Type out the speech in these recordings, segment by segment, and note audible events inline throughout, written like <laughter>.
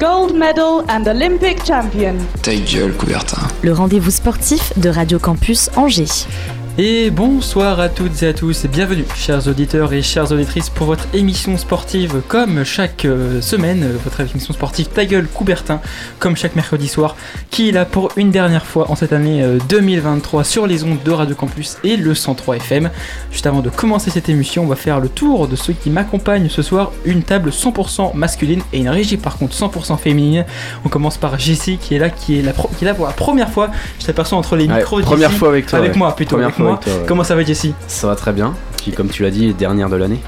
Gold medal and Olympic champion. Ta gueule, Coubertin. le rendez-vous sportif de Radio Campus Angers. Et bonsoir à toutes et à tous et bienvenue chers auditeurs et chères auditrices pour votre émission sportive comme chaque euh, semaine, euh, votre émission sportive Ta gueule Coubertin comme chaque mercredi soir qui est là pour une dernière fois en cette année euh, 2023 sur les ondes de Radio Campus et le 103 FM. Juste avant de commencer cette émission, on va faire le tour de ceux qui m'accompagnent ce soir, une table 100% masculine et une régie par contre 100% féminine. On commence par Jessie qui est là qui est, la pro- qui est là pour la première fois. Je t'aperçois entre les Ouais, micros première fois avec toi. Avec ouais. moi plutôt Première avec fois moi. Avec toi, ouais. Comment ça va Jessie Ça va très bien. Puis comme tu l'as dit, dernière de l'année.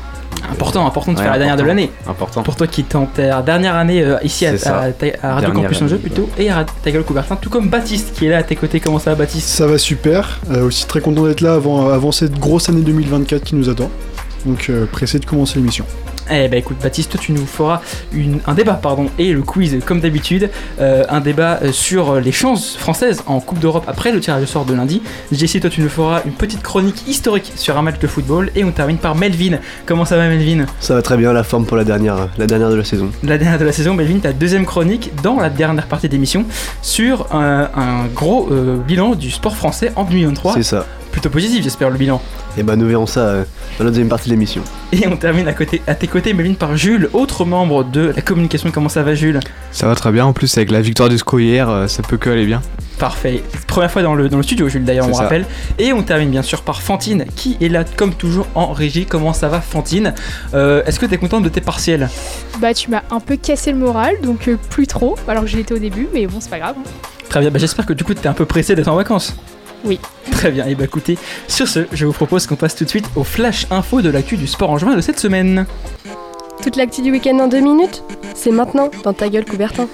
Important, important de Ouais, faire la dernière de l'année. Important. Pour toi qui en ta dernière année euh, ici à, Radio Dernière Campus Angers année, plutôt et à Ta gueule Coubertin, tout comme Baptiste qui est là à tes côtés. Comment ça va Baptiste? Ça va super. Euh, aussi très content d'être là avant, avant cette grosse année 2024 qui nous attend. Donc euh, pressé de commencer l'émission. Eh ben écoute Baptiste, toi, tu nous feras une- un débat pardon et le quiz comme d'habitude, Euh, un débat euh, sur les chances françaises en Coupe d'Europe après le tirage au sort de lundi. Jessie, toi tu nous feras une petite chronique historique sur un match de football et on termine par Melvin. Comment ça va Melvin? Ça va très bien, la forme pour la dernière, la dernière de la saison. La dernière de la saison, Melvin, ta deuxième chronique dans la dernière partie d'émission sur un, un gros euh, bilan du sport français en 2023. C'est ça. Plutôt positif, j'espère, le bilan. Et bah nous verrons ça euh, dans la deuxième partie de l'émission. Et on termine à, côté, à tes côtés, Melvin, par Jules, autre membre de la communication. Comment ça va, Jules? Ça va très bien, en plus avec la victoire du SCO hier, euh, ça peut que aller bien. Parfait. Première fois dans le, dans le studio, Jules, d'ailleurs, on ça. rappelle. Et on termine bien sûr par Fantine, qui est là, comme toujours, en régie. Comment ça va, Fantine? Euh, Est-ce que tu es contente de tes partiels? Bah tu m'as un peu cassé le moral, donc euh, plus trop, alors que j'y étais au début, mais bon c'est pas grave. hein. Très bien, bah, j'espère que du coup, tu es un peu pressé d'être en vacances. Oui. Très bien, et bah écoutez, sur ce, je vous propose qu'on passe tout de suite au flash info de l'actu du sport en juin de cette semaine. Toute l'actu du week-end en deux minutes C'est maintenant dans ta gueule Coubertin.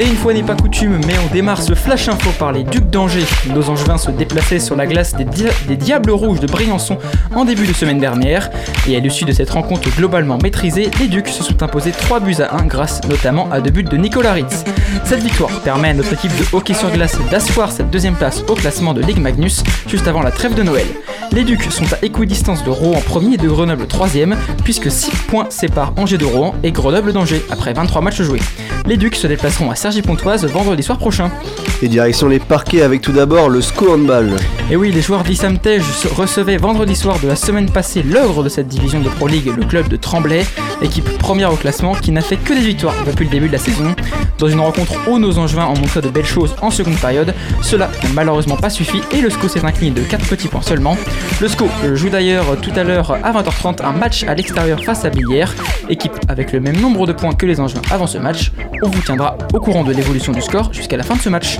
Et une fois n'est pas coutume, mais on démarre ce flash info par les Ducs d'Angers. Nos Angevins se déplaçaient sur la glace des, des Diables Rouges de Briançon en début de semaine dernière. Et à l'issue de cette rencontre globalement maîtrisée, les Ducs se sont imposés 3 buts à 1 grâce notamment à deux buts de Nicolas Ritz. Cette victoire permet à notre équipe de hockey sur glace d'asseoir cette deuxième place au classement de Ligue Magnus juste avant la trêve de Noël. Les Ducs sont à équidistance de Rouen premier et de Grenoble troisième, puisque 6 points séparent Angers de Rouen et Grenoble d'Angers après 23 matchs joués. Les Ducs se déplaceront à Cergy-Pontoise vendredi soir prochain. Et direction les parquets avec tout d'abord le SCO Handball. Et oui, les joueurs d'Issam Tej recevaient vendredi soir de la semaine passée l'ogre de cette division de Pro League, le club de Tremblay, équipe première au classement qui n'a fait que des victoires depuis le début de la saison. Dans une rencontre où nos Angevins ont montré de belles choses en seconde période, cela n'a malheureusement pas suffi et le SCO s'est incliné de 4 petits points seulement. Le SCO joue d'ailleurs tout à l'heure à 20h30 un match à l'extérieur face à Billière, équipe avec le même nombre de points que les Angevins avant ce match. On vous tiendra au courant de l'évolution du score jusqu'à la fin de ce match.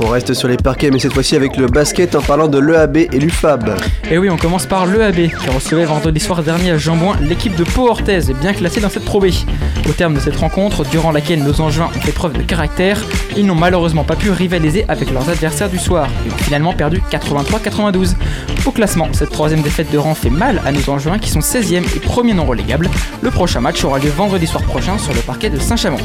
On reste sur les parquets mais cette fois-ci avec le basket en parlant de l'EAB et l'UFAB. Et oui, on commence par l'EAB qui recevait vendredi soir dernier à Jambouin l'équipe de Pau Orthez, bien classée dans cette Pro B. Au terme de cette rencontre, durant laquelle nos Angevins ont fait preuve de caractère, ils n'ont malheureusement pas pu rivaliser avec leurs adversaires du soir et ont finalement perdu 83-92. Au classement, cette troisième défaite de rang fait mal à nos Angevins qui sont 16e et premier non relégable. Le prochain match aura lieu vendredi soir prochain sur le parquet de Saint-Chamond.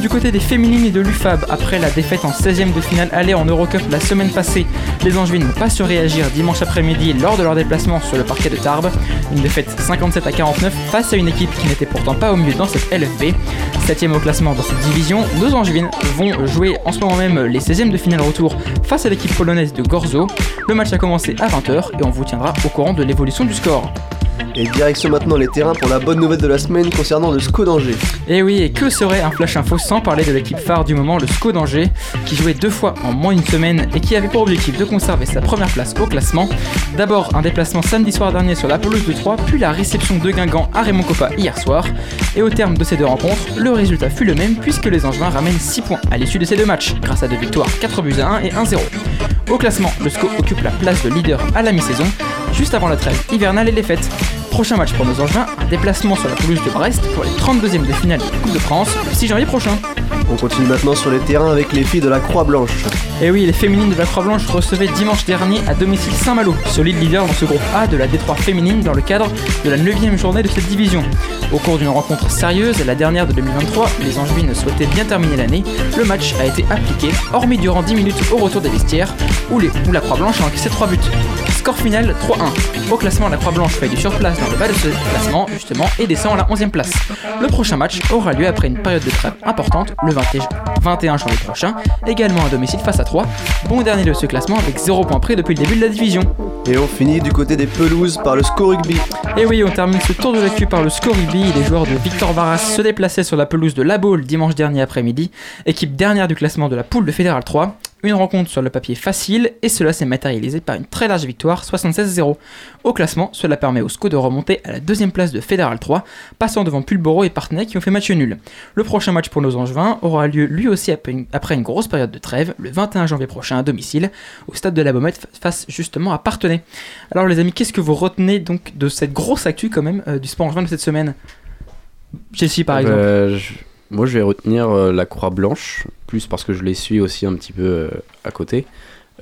Du côté des féminines et de l'UFAB, après la défaite en 16e de finale aller en Eurocup la semaine passée, les Angevines n'ont pas su réagir dimanche après-midi lors de leur déplacement sur le parquet de Tarbes. Une défaite 57 à 49 face à une équipe qui n'était pourtant pas au mieux dans cette LFB. 7ème au classement dans cette division, nos Angevines vont jouer en ce moment même les 16e de finale retour face à l'équipe polonaise de Gorzo. Le match a commencé à 20h et on vous tiendra au courant de l'évolution du score. Et direction maintenant les terrains pour la bonne nouvelle de la semaine concernant le SCO d'Angers. Et oui, et que serait un flash info sans parler de l'équipe phare du moment, le SCO d'Angers, qui jouait deux fois en moins d'une semaine et qui avait pour objectif de conserver sa première place au classement. D'abord un déplacement samedi soir dernier sur la pelouse de Troyes, puis la réception de Guingamp à Raymond Coppa hier soir. Et au terme de ces deux rencontres, le résultat fut le même puisque les Angevins ramènent 6 points à l'issue de ces deux matchs, grâce à deux victoires 4 buts à 1 et 1-0. Au classement, le SCO occupe la place de leader à la mi-saison, juste avant la trêve hivernale et les fêtes. Prochain match pour nos Angevins, un déplacement sur la pelouse de Brest pour les 32e de finale de la Coupe de France le 6 janvier prochain. On continue maintenant sur les terrains avec les filles de la Croix-Blanche. Et oui, les féminines de la Croix-Blanche recevaient dimanche dernier à domicile Saint-Malo, solide leader dans ce groupe A de la Détroit féminine dans le cadre de la 9 journée de cette division. Au cours d'une rencontre sérieuse, la dernière de 2023, les Angevines souhaitaient bien terminer l'année. Le match a été appliqué, hormis durant 10 minutes au retour des vestiaires, où, les, où la Croix-Blanche a encaissé 3 buts. Score final 3-1. Au classement, la Croix-Blanche fait du surplace dans le bas de ce classement, justement, et descend à la 11e place. Le prochain match aura lieu après une période de trêve importante, le 20 21 janvier prochain, également à domicile face à 3. Bon dernier de ce classement avec 0 points près depuis le début de la division. Et on finit du côté des pelouses par le Sco Rugby. Et oui, on termine ce tour de la queue par le Sco Rugby. Les joueurs de Victor Varas se déplaçaient sur la pelouse de La Baule dimanche dernier après-midi, équipe dernière du classement de la poule de Fédéral 3. Une rencontre sur le papier facile et cela s'est matérialisé par une très large victoire 76-0. Au classement, cela permet au SCO de remonter à la deuxième place de Fédéral 3, passant devant Pulboro et Partenay qui ont fait match nul. Le prochain match pour nos Angevins aura lieu lui aussi après une grosse période de trêve, le 21 janvier prochain à domicile, au stade de la Baumette face justement à Partenay. Alors les amis, qu'est-ce que vous retenez donc de cette grosse actu quand même euh, du sport angevin de cette semaine? Chelsea par exemple euh, moi, je vais retenir euh, la Croix Blanche, plus parce que je les suis aussi un petit peu euh, à côté.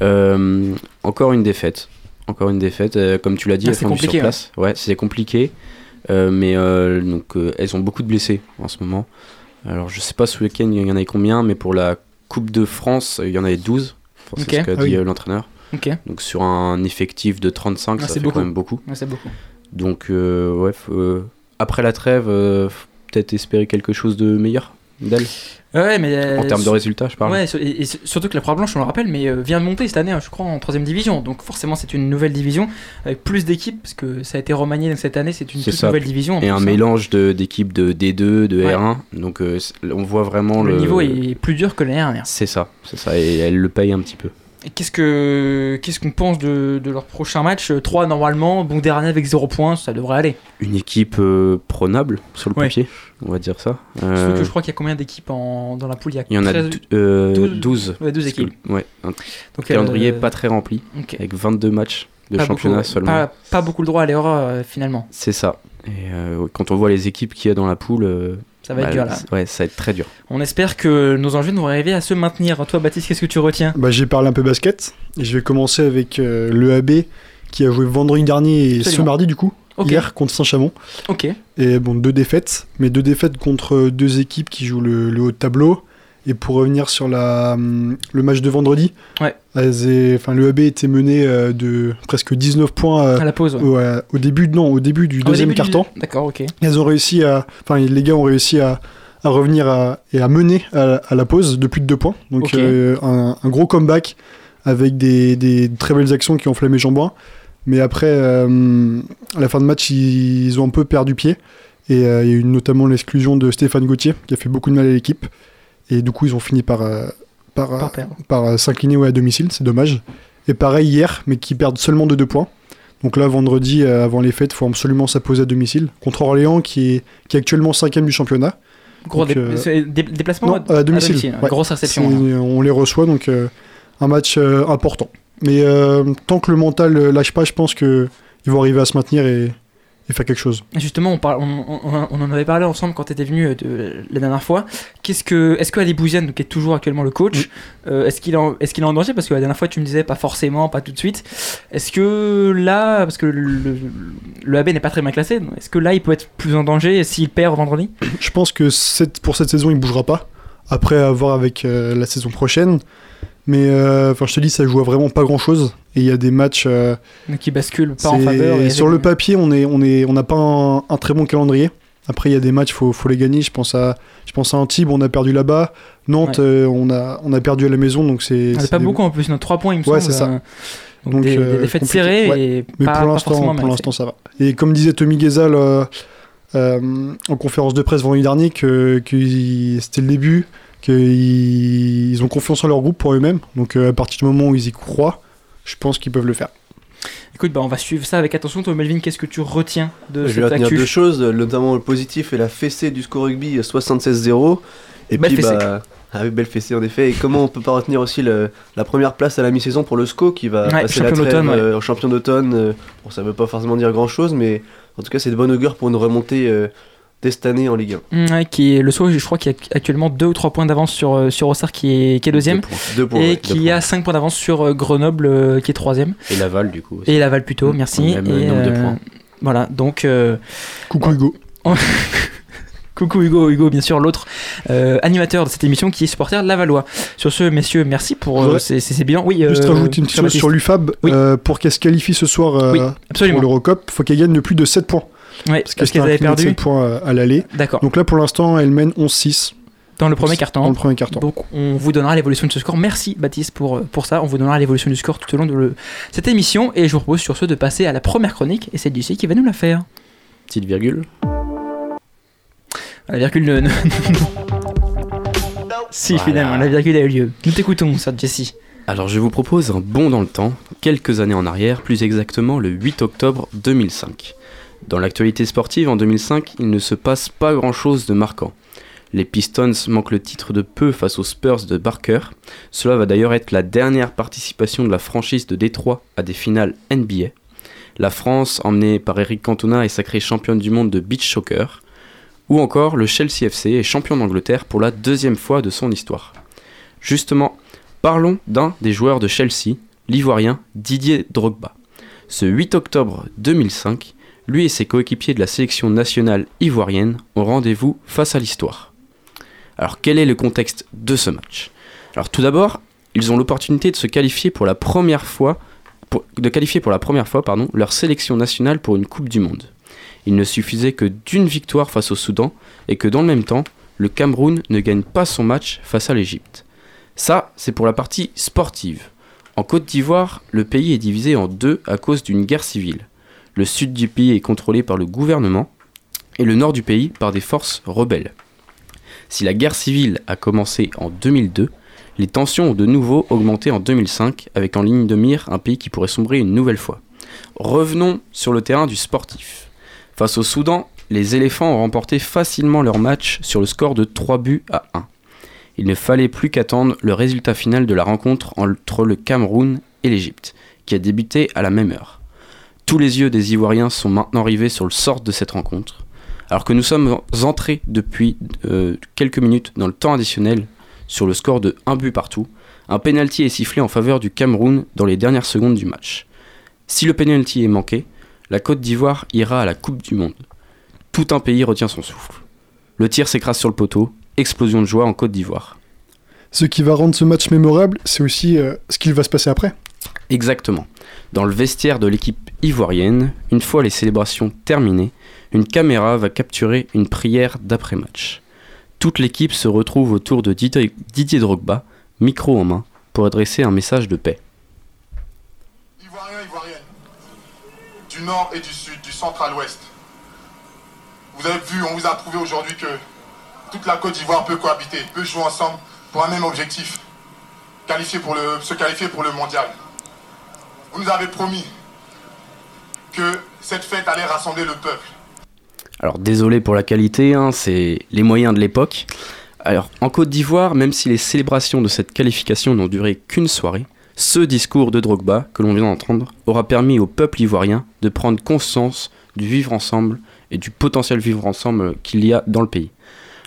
Euh, encore une défaite. Encore une défaite. comme tu l'as dit, Ah, elles font du compliqué, surplace. Ouais, c'est compliqué. mais donc, elles ont beaucoup de blessés en ce moment. Alors, je sais pas ce week-end il y en avait combien, mais pour la Coupe de France, il y en avait 12. Enfin, Ok. C'est ce qu'a Ah dit oui. l'entraîneur. Donc, sur un effectif de 35, Ah, ça c'est fait beaucoup. quand même beaucoup. Ouais, c'est beaucoup. Donc, euh, ouais, faut, euh, après la trêve, euh, peut-être espérer quelque chose de meilleur d'elle. Ouais, mais euh, En termes de résultats, je parle. Ouais, et, et surtout que la Croix Blanche, on le rappelle, mais euh, vient de monter cette année, hein, je crois, en troisième division. Donc forcément, c'est une nouvelle division avec plus d'équipes parce que ça a été remanié donc, cette année. C'est une toute ça. nouvelle division. Et un plus, hein. mélange d'équipes de, D2, de Ouais. R1. Donc euh, on voit vraiment Le le, niveau est plus dur que l'année dernière. C'est ça, c'est ça. Et elle le paye un petit peu. Qu'est-ce que qu'est-ce qu'on pense de, de leur prochain match? 3 normalement, bon dernier avec 0 points, ça devrait aller. Une équipe euh, prenable sur le Ouais. papier, on va dire ça. Surtout Euh, que je crois qu'il y a combien d'équipes en- dans la poule? Il y a, il y en a 13 dou- euh, 12. 12. Ouais, 12 Parce que- équipes. ouais, un Donc, calendrier euh, pas très rempli, avec 22 matchs de Pas championnat beaucoup, seulement. Pas, pas beaucoup le droit à l'erreur euh, finalement. C'est ça. Et euh, quand on voit les équipes qu'il y a dans la poule, euh, Ça va être dur, là. Ouais, ça va être très dur. On espère que nos enjeux vont arriver à se maintenir. Toi, Baptiste, qu'est-ce que tu retiens? Bah, j'ai parlé un peu basket et je vais commencer avec euh, le AB qui a joué vendredi dernier et ce mardi du coup, hier contre Saint-Chamond. Ok. Et bon, deux défaites, mais deux défaites contre deux équipes qui jouent le, le haut de tableau. Et pour revenir sur la, le match de vendredi, Ouais. enfin, le AB était mené euh, de presque 19 points euh, À la pause, ouais. au, au début, non, au début du Au deuxième début du- carton. D'accord, ok. Elles ont réussi à, enfin les gars ont réussi à, à revenir à- et à mener à, à la pause de plus de deux points. Donc euh, un, un gros comeback avec des, des très belles actions qui ont enflammé Jean-Bouin. Mais après, euh, à la fin de match, ils, ils ont un peu perdu pied. Et euh, il y a eu notamment l'exclusion de Stéphane Gauthier, qui a fait beaucoup de mal à l'équipe. Et du coup, ils ont fini par, euh, par, Par euh, par, euh, s'incliner ouais, à domicile, c'est dommage. Et pareil hier, mais qui perdent seulement de deux points. Donc là, vendredi, euh, avant les fêtes, il faut absolument s'imposer à domicile. Contre Orléans, qui est, qui est actuellement cinquième du championnat. Gros Donc, dé- c'est dé- déplacement non, à domicile. ouais. Grosse réception. Hein. On les reçoit, donc un match important. Mais tant que le mental lâche pas, je pense qu'ils vont arriver à se maintenir et, et faire quelque chose. Justement, on, parle- on, on- on en avait parlé ensemble quand tu étais venu euh, de, la dernière fois. Qu'est-ce que, est-ce que Ali Bouziane, qui est toujours actuellement le coach, euh, est-ce qu'il est, qu'il est en danger? Parce que la dernière fois, tu me disais pas forcément, pas tout de suite. Est-ce que là, parce que le, le, le AB n'est pas très bien classé, est-ce que là, il peut être plus en danger s'il perd vendredi? Je pense que cette, pour cette saison, il bougera pas. Après, à voir avec euh, la saison prochaine. Mais euh, je te dis, ça joue à vraiment pas grand chose. Et il y a des matchs. euh, qui bascule pas en faveur. et- Sur le papier, on est, on est, on n'a pas un, un très bon calendrier. Après, il y a des matchs, faut, faut les gagner. Je pense à, je pense à Antibes, on a perdu là-bas. Nantes, Ouais. euh, on a, on a perdu à la maison, donc c'est. On a pas des- beaucoup en plus, notre 3 points, il me Ouais, semble. ça. Donc, Donc, des, des défaites serrées Ouais. et Mais pas, pour l'instant, ça va. Et comme disait Tommy Ghezal en conférence de presse vendredi dernier, que, c'était le début, qu'ils ils ont confiance en leur groupe pour eux-mêmes. Donc euh, à partir du moment où ils y croient, je pense qu'ils peuvent le faire. Écoute, bah, on va suivre ça avec attention. Toi, Melvin, qu'est-ce que tu retiens de Je vais cette retenir actu deux choses, notamment le positif et la fessée du score rugby 76-0. Et Belle puis, fessée. bah, ah oui, belle fessée en effet. Et comment on peut pas retenir aussi le- la première place à la mi-saison pour le SCO qui va Ouais, passer la champion trêve ouais. euh, en champion d'automne. euh, bon, ça veut pas forcément dire grand chose, mais en tout cas, c'est de bon augure pour une remontée euh, dès cette année en Ligue 1. Ouais, qui est le SCO, je crois qu'il y a actuellement 2 ou 3 points d'avance sur, euh, sur Auxerre qui est, qui est deuxième. Deux points. Deux points, et ouais, qui deux a 5 points d'avance sur euh, Grenoble euh, qui est troisième. Et Laval, du coup. aussi. Et Laval plutôt, merci. Même et, nombre de points. Voilà, donc. euh, Coucou Hugo. <laughs> Coucou Hugo, Hugo bien sûr l'autre euh, animateur de cette émission qui est supporter Lavallois. Sur ce, messieurs, merci pour euh, Ouais. ces, ces- ces bilans. Oui, Juste euh, rajouter une petite chose sur l'UFAB. Oui. euh, pour qu'elle se qualifie ce soir euh, Oui, absolument. pour l'Eurocup, il faut qu'elle gagne de plus de 7 points. Ouais, Parce, parce qu'elle qu'elles avaient perdu 7 points euh, à l'aller. D'accord. Donc là, pour l'instant, elle mène 11-6. dans le premier carton. Dans le premier carton. Donc on vous donnera l'évolution de ce score. Merci Baptiste pour, euh, pour ça. On vous donnera l'évolution du score tout au long de le- cette émission. Et je vous propose sur ce de passer à la première chronique. Et c'est JC qui va nous la faire. Petite virgule. La virgule ne... ne- si Voilà. finalement, la virgule a eu lieu. Nous t'écoutons, ça Jessie. Alors je vous propose un bond dans le temps, quelques années en arrière, plus exactement le 8 octobre 2005. Dans l'actualité sportive en 2005, il ne se passe pas grand-chose de marquant. Les Pistons manquent le titre de peu face aux Spurs de Barker. Cela va d'ailleurs être la dernière participation de la franchise de Détroit à des finales NBA. La France, emmenée par Eric Cantona, est sacrée championne du monde de beach soccer. Ou encore, le Chelsea FC est champion d'Angleterre pour la deuxième fois de son histoire. Justement, parlons d'un des joueurs de Chelsea, l'ivoirien Didier Drogba. Ce 8 octobre 2005, lui et ses coéquipiers de la sélection nationale ivoirienne ont rendez-vous face à l'histoire. Alors quel est le contexte de ce match? Alors tout d'abord, ils ont l'opportunité de se qualifier pour la première fois de qualifier pour la leur sélection nationale pour une Coupe du Monde. Il ne suffisait que d'une victoire face au Soudan et que dans le même temps, le Cameroun ne gagne pas son match face à l'Égypte. Ça, c'est pour la partie sportive. En Côte d'Ivoire, le pays est divisé en deux à cause d'une guerre civile. Le sud du pays est contrôlé par le gouvernement et le nord du pays par des forces rebelles. Si la guerre civile a commencé en 2002, les tensions ont de nouveau augmenté en 2005 avec en ligne de mire un pays qui pourrait sombrer une nouvelle fois. Revenons sur le terrain du sportif. Face au Soudan, les éléphants ont remporté facilement leur match sur le score de 3 buts à 1. Il ne fallait plus qu'attendre le résultat final de la rencontre entre le Cameroun et l'Égypte, qui a débuté à la même heure. Tous les yeux des Ivoiriens sont maintenant rivés sur le sort de cette rencontre. Alors que nous sommes entrés depuis euh, quelques minutes dans le temps additionnel sur le score de 1 but partout, un penalty est sifflé en faveur du Cameroun dans les dernières secondes du match. Si le penalty est manqué, la Côte d'Ivoire ira à la Coupe du Monde. Tout un pays retient son souffle. Le tir s'écrase sur le poteau, explosion de joie en Côte d'Ivoire. Ce qui va rendre ce match mémorable, c'est aussi euh, ce qu'il va se passer après. Exactement. Dans le vestiaire de l'équipe ivoirienne, une fois les célébrations terminées, une caméra va capturer une prière d'après-match. Toute l'équipe se retrouve autour de Didier Drogba, micro en main, pour adresser un message de paix. Ivoiriens, Ivoiriennes, du nord et du sud, du centre à l'ouest. Vous avez vu, on vous a prouvé aujourd'hui que toute la Côte d'Ivoire peut cohabiter, peut jouer ensemble pour un même objectif, qualifier pour le, se qualifier pour le mondial. Vous nous avez promis que cette fête allait rassembler le peuple. Alors désolé pour la qualité, hein, c'est les moyens de l'époque. Alors en Côte d'Ivoire, même si les célébrations de cette qualification n'ont duré qu'une soirée, ce discours de Drogba que l'on vient d'entendre aura permis au peuple ivoirien de prendre conscience du vivre ensemble et du potentiel vivre ensemble qu'il y a dans le pays.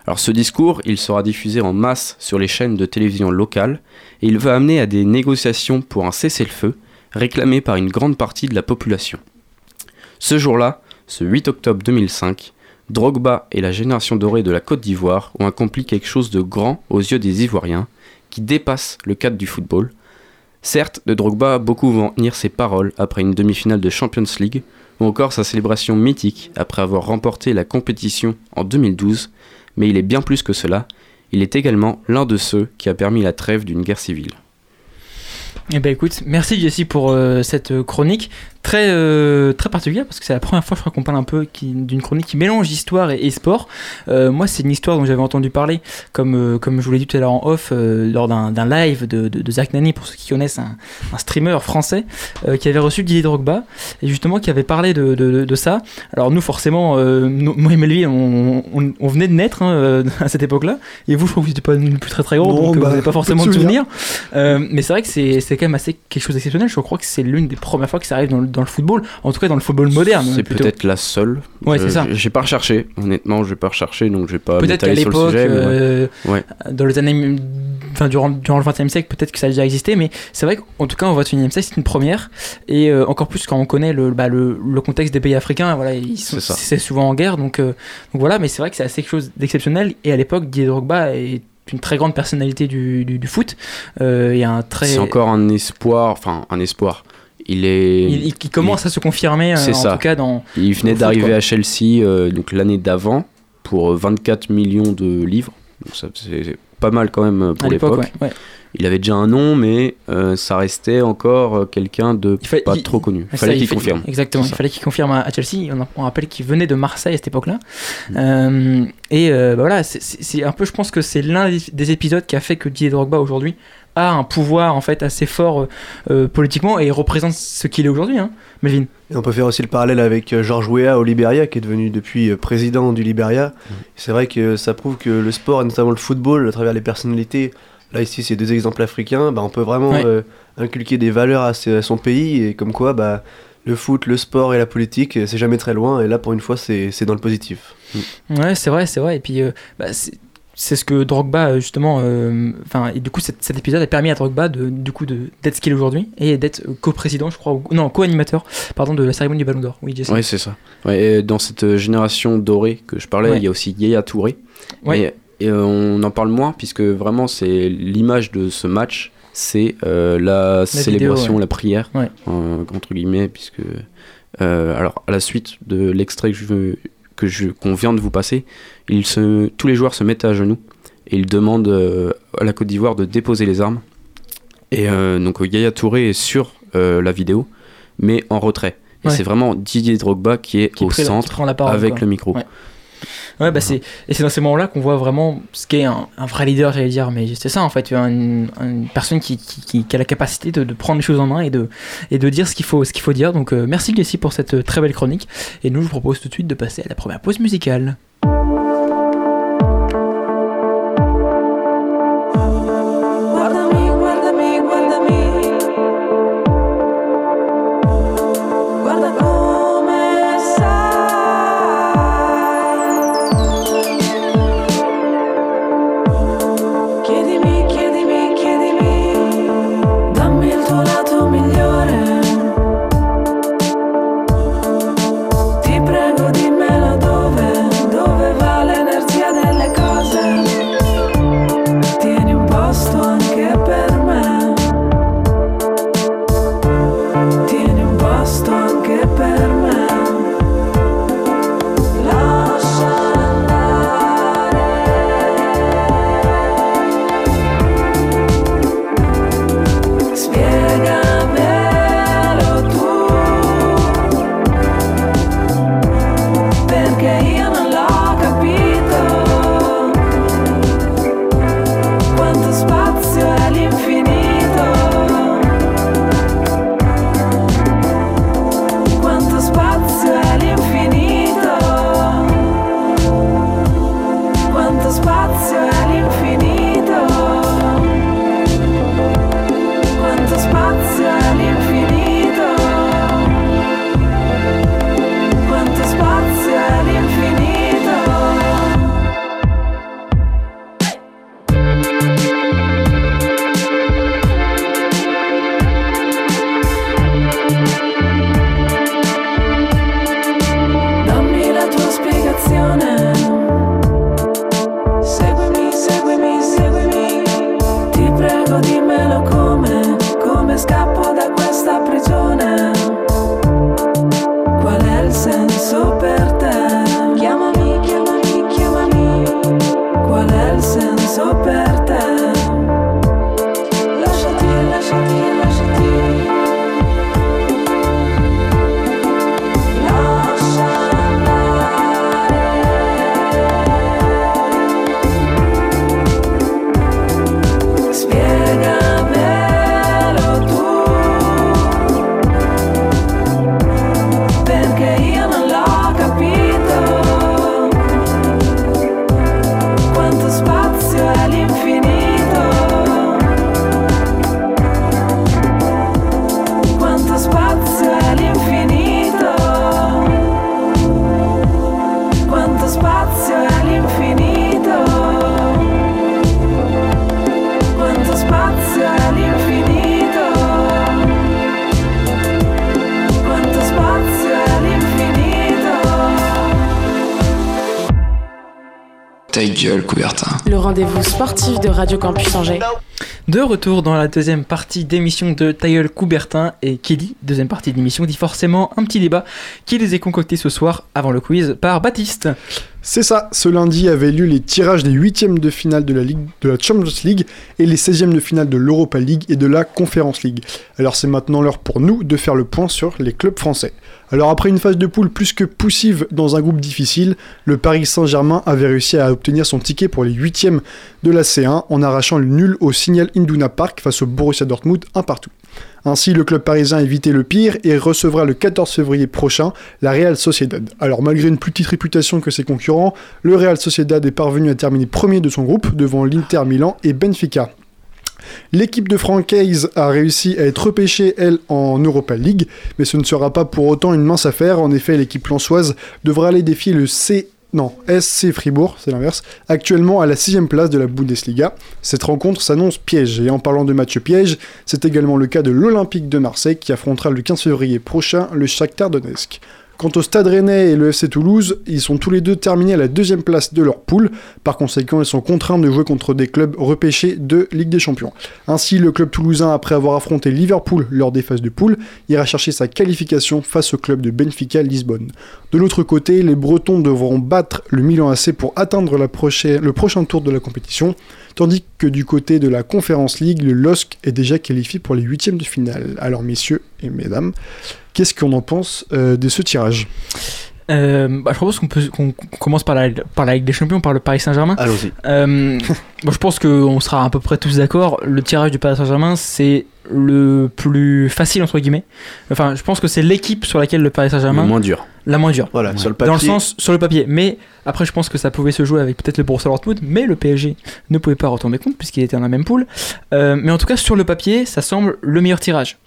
Alors ce discours, il sera diffusé en masse sur les chaînes de télévision locales et il va amener à des négociations pour un cessez-le-feu réclamé par une grande partie de la population. Ce jour-là, ce 8 octobre 2005, Drogba et la génération dorée de la Côte d'Ivoire ont accompli quelque chose de grand aux yeux des Ivoiriens, qui dépasse le cadre du football. Certes, de Drogba, beaucoup vont tenir ses paroles après une demi-finale de Champions League, ou encore sa célébration mythique après avoir remporté la compétition en 2012, mais il est bien plus que cela, il est également l'un de ceux qui a permis la trêve d'une guerre civile. Eh ben écoute, merci Jessie pour euh, cette euh, chronique très euh, très particulière parce que c'est la première fois je crois qu'on parle un peu d'une chronique qui mélange histoire et, et sport. Euh, moi c'est une histoire dont j'avais entendu parler comme euh, comme je vous l'ai dit tout à l'heure en off lors d'un live de, de, de Zach Nani pour ceux qui connaissent un, un streamer français qui avait reçu Didier Drogba et justement qui avait parlé de, de, ça. Alors nous forcément nous- moi et Melville on, on, on venait de naître hein, <laughs> à cette époque-là et vous je crois que vous n'étiez pas non plus très très gros Non, donc euh, bah, vous n'avez pas forcément de souvenirs. Mais c'est vrai que c'est quand même assez quelque chose d'exceptionnel. Je crois que c'est l'une des premières fois que ça arrive dans le, dans le football, en tout cas dans le football moderne. C'est peut-être la seule. Ouais, c'est ça. J'ai pas recherché, honnêtement, j'ai pas recherché, donc je vais pas Peut-être qu'à l'époque, ouais. euh, Ouais. dans les années, enfin durant, durant le 20e siècle, peut-être que ça a déjà existé, mais c'est vrai qu'en tout cas, au 21e siècle, c'est une première, et euh, encore plus quand on connaît le, bah, le, le contexte des pays africains, voilà, C'est souvent en guerre, donc, euh, donc voilà, mais c'est vrai que c'est assez quelque chose d'exceptionnel, et à l'époque, Didier Drogba est une très grande personnalité du, du, du foot, euh, et un très... C'est encore un espoir, enfin un espoir. Il est. Il, il- il commence à se confirmer, euh, en ça. tout cas, dans... Il venait d'arriver à Chelsea euh, donc l'année d'avant pour euh, 24 millions de livres. Donc ça c'est pas mal quand même euh, pour l'époque, l'époque. ouais, ouais. Il avait déjà un nom, mais euh, ça restait encore euh, quelqu'un de fa- pas il- trop connu. Il Ça, fallait qu'il fait- confirme. Exactement, il ça. fallait qu'il confirme à, à Chelsea. On, rappelle qu'il venait de Marseille à cette époque-là. Mm. Euh, et euh, bah voilà, c'est un peu, je pense que c'est l'un des, des épisodes qui a fait que Didier Drogba aujourd'hui a un pouvoir en fait assez fort euh, euh, politiquement et représente ce qu'il est aujourd'hui, hein, Melvin. Et on peut faire aussi le parallèle avec euh, George Weah au Liberia, qui est devenu depuis président du Liberia. C'est vrai que ça prouve que le sport, et notamment le football, à travers les personnalités, là ici c'est deux exemples africains, bah, on peut vraiment Ouais. euh, inculquer des valeurs à, son pays, et comme quoi bah, le foot, le sport et la politique, c'est jamais très loin, et là pour une fois c'est c'est dans le positif. Ouais, c'est vrai, c'est vrai. Et puis, euh, bah, c'est c'est ce que Drogba, euh, justement, euh, enfin, et du coup, cet, cet épisode a permis à Drogba de, du coup, de- d'être ce qu'il est aujourd'hui et d'être co-président, je crois, ou, non, co-animateur, pardon, de la cérémonie du Ballon d'Or. Oui, Jason. Ouais, c'est ça. Ouais, et dans cette euh, génération dorée que je parlais, Ouais. il y a aussi Yaya Touré. Et, et, euh, on en parle moins puisque vraiment c'est l'image de ce match, c'est euh, la, célébration, vidéo, la prière entre guillemets, puisque alors à la suite de l'extrait que je veux- que je qu'on vient de vous passer, ils se, tous les joueurs se mettent à genoux et ils demandent euh, à la Côte d'Ivoire de déposer les armes. Et euh, donc Yaya Touré est sur euh, la vidéo, mais en retrait. Et Ouais. c'est vraiment Didier Drogba qui est Qui au centre prend la parole, avec quoi. le micro. Ouais. Ouais, bah c'est et c'est dans ces moments-là qu'on voit vraiment ce qu'est un, vrai leader, j'allais dire, mais c'est ça en fait, une, personne qui, a la capacité de, prendre les choses en main et de, dire ce qu'il faut, dire. Donc euh, merci Jessie pour cette euh, très belle chronique. Et nous, je vous propose tout de suite de passer à la première pause musicale. Rendez-vous sportif de Radio Campus Angers. De retour dans la deuxième partie d'émission de Tailleul Coubertin et dit deuxième partie d'émission dit forcément un petit débat qui les est concocté ce soir avant le quiz par Baptiste. C'est ça, ce lundi avaient lieu les tirages des huitièmes de finale de la, Champions League et les 16e de finale de l'Europa League et de la Conference League. Alors c'est maintenant l'heure pour nous de faire le point sur les clubs français. Alors après une phase de poule plus que poussive dans un groupe difficile, le Paris Saint-Germain avait réussi à obtenir son ticket pour les huitièmes de la C1 en arrachant le nul au Signal Induna Park face au Borussia Dortmund un partout. Ainsi, le club parisien a évité le pire et recevra le 14 février prochain la Real Sociedad. Alors, malgré une plus petite réputation que ses concurrents, le Real Sociedad est parvenu à terminer premier de son groupe devant l'Inter Milan et Benfica. L'équipe de Francaise a réussi à être repêchée, elle, en Europa League, mais ce ne sera pas pour autant une mince affaire. En effet, l'équipe lançoise devra aller défier le C non, SC Fribourg, c'est l'inverse, actuellement à la sixième place de la Bundesliga. Cette rencontre s'annonce piège, et en parlant de match piège, c'est également le cas de l'Olympique de Marseille qui affrontera le 15 février prochain le Shakhtar Donetsk. Quant au Stade Rennais et le FC Toulouse, ils sont tous les deux terminés à la deuxième place de leur poule. Par conséquent, ils sont contraints de jouer contre des clubs repêchés de Ligue des Champions. Ainsi, le club toulousain, après avoir affronté Liverpool lors des phases de poule, ira chercher sa qualification face au club de Benfica Lisbonne. De l'autre côté, les Bretons devront battre le Milan AC pour atteindre le prochain tour de la compétition, tandis que du côté de la Conference League, le LOSC est déjà qualifié pour les huitièmes de finale. Alors messieurs et mesdames, qu'est-ce qu'on en pense euh, de ce tirage? Euh, bah, je propose qu'on commence par la, par la Ligue des Champions, par le Paris Saint-Germain. Allons-y. Euh, bon, je pense qu'on sera à peu près tous d'accord. Le tirage du Paris Saint-Germain, c'est le plus facile, entre guillemets. Enfin, je pense que c'est l'équipe sur laquelle le Paris Saint-Germain. Le moins dur. La moins dure. Voilà, sur le Dans le papier. sens, sur le papier. Mais après, je pense que ça pouvait se jouer avec peut-être le Borussia Dortmund, mais le PSG ne pouvait pas retomber compte puisqu'il était dans la même poule. Euh, mais en tout cas, sur le papier, ça semble le meilleur tirage.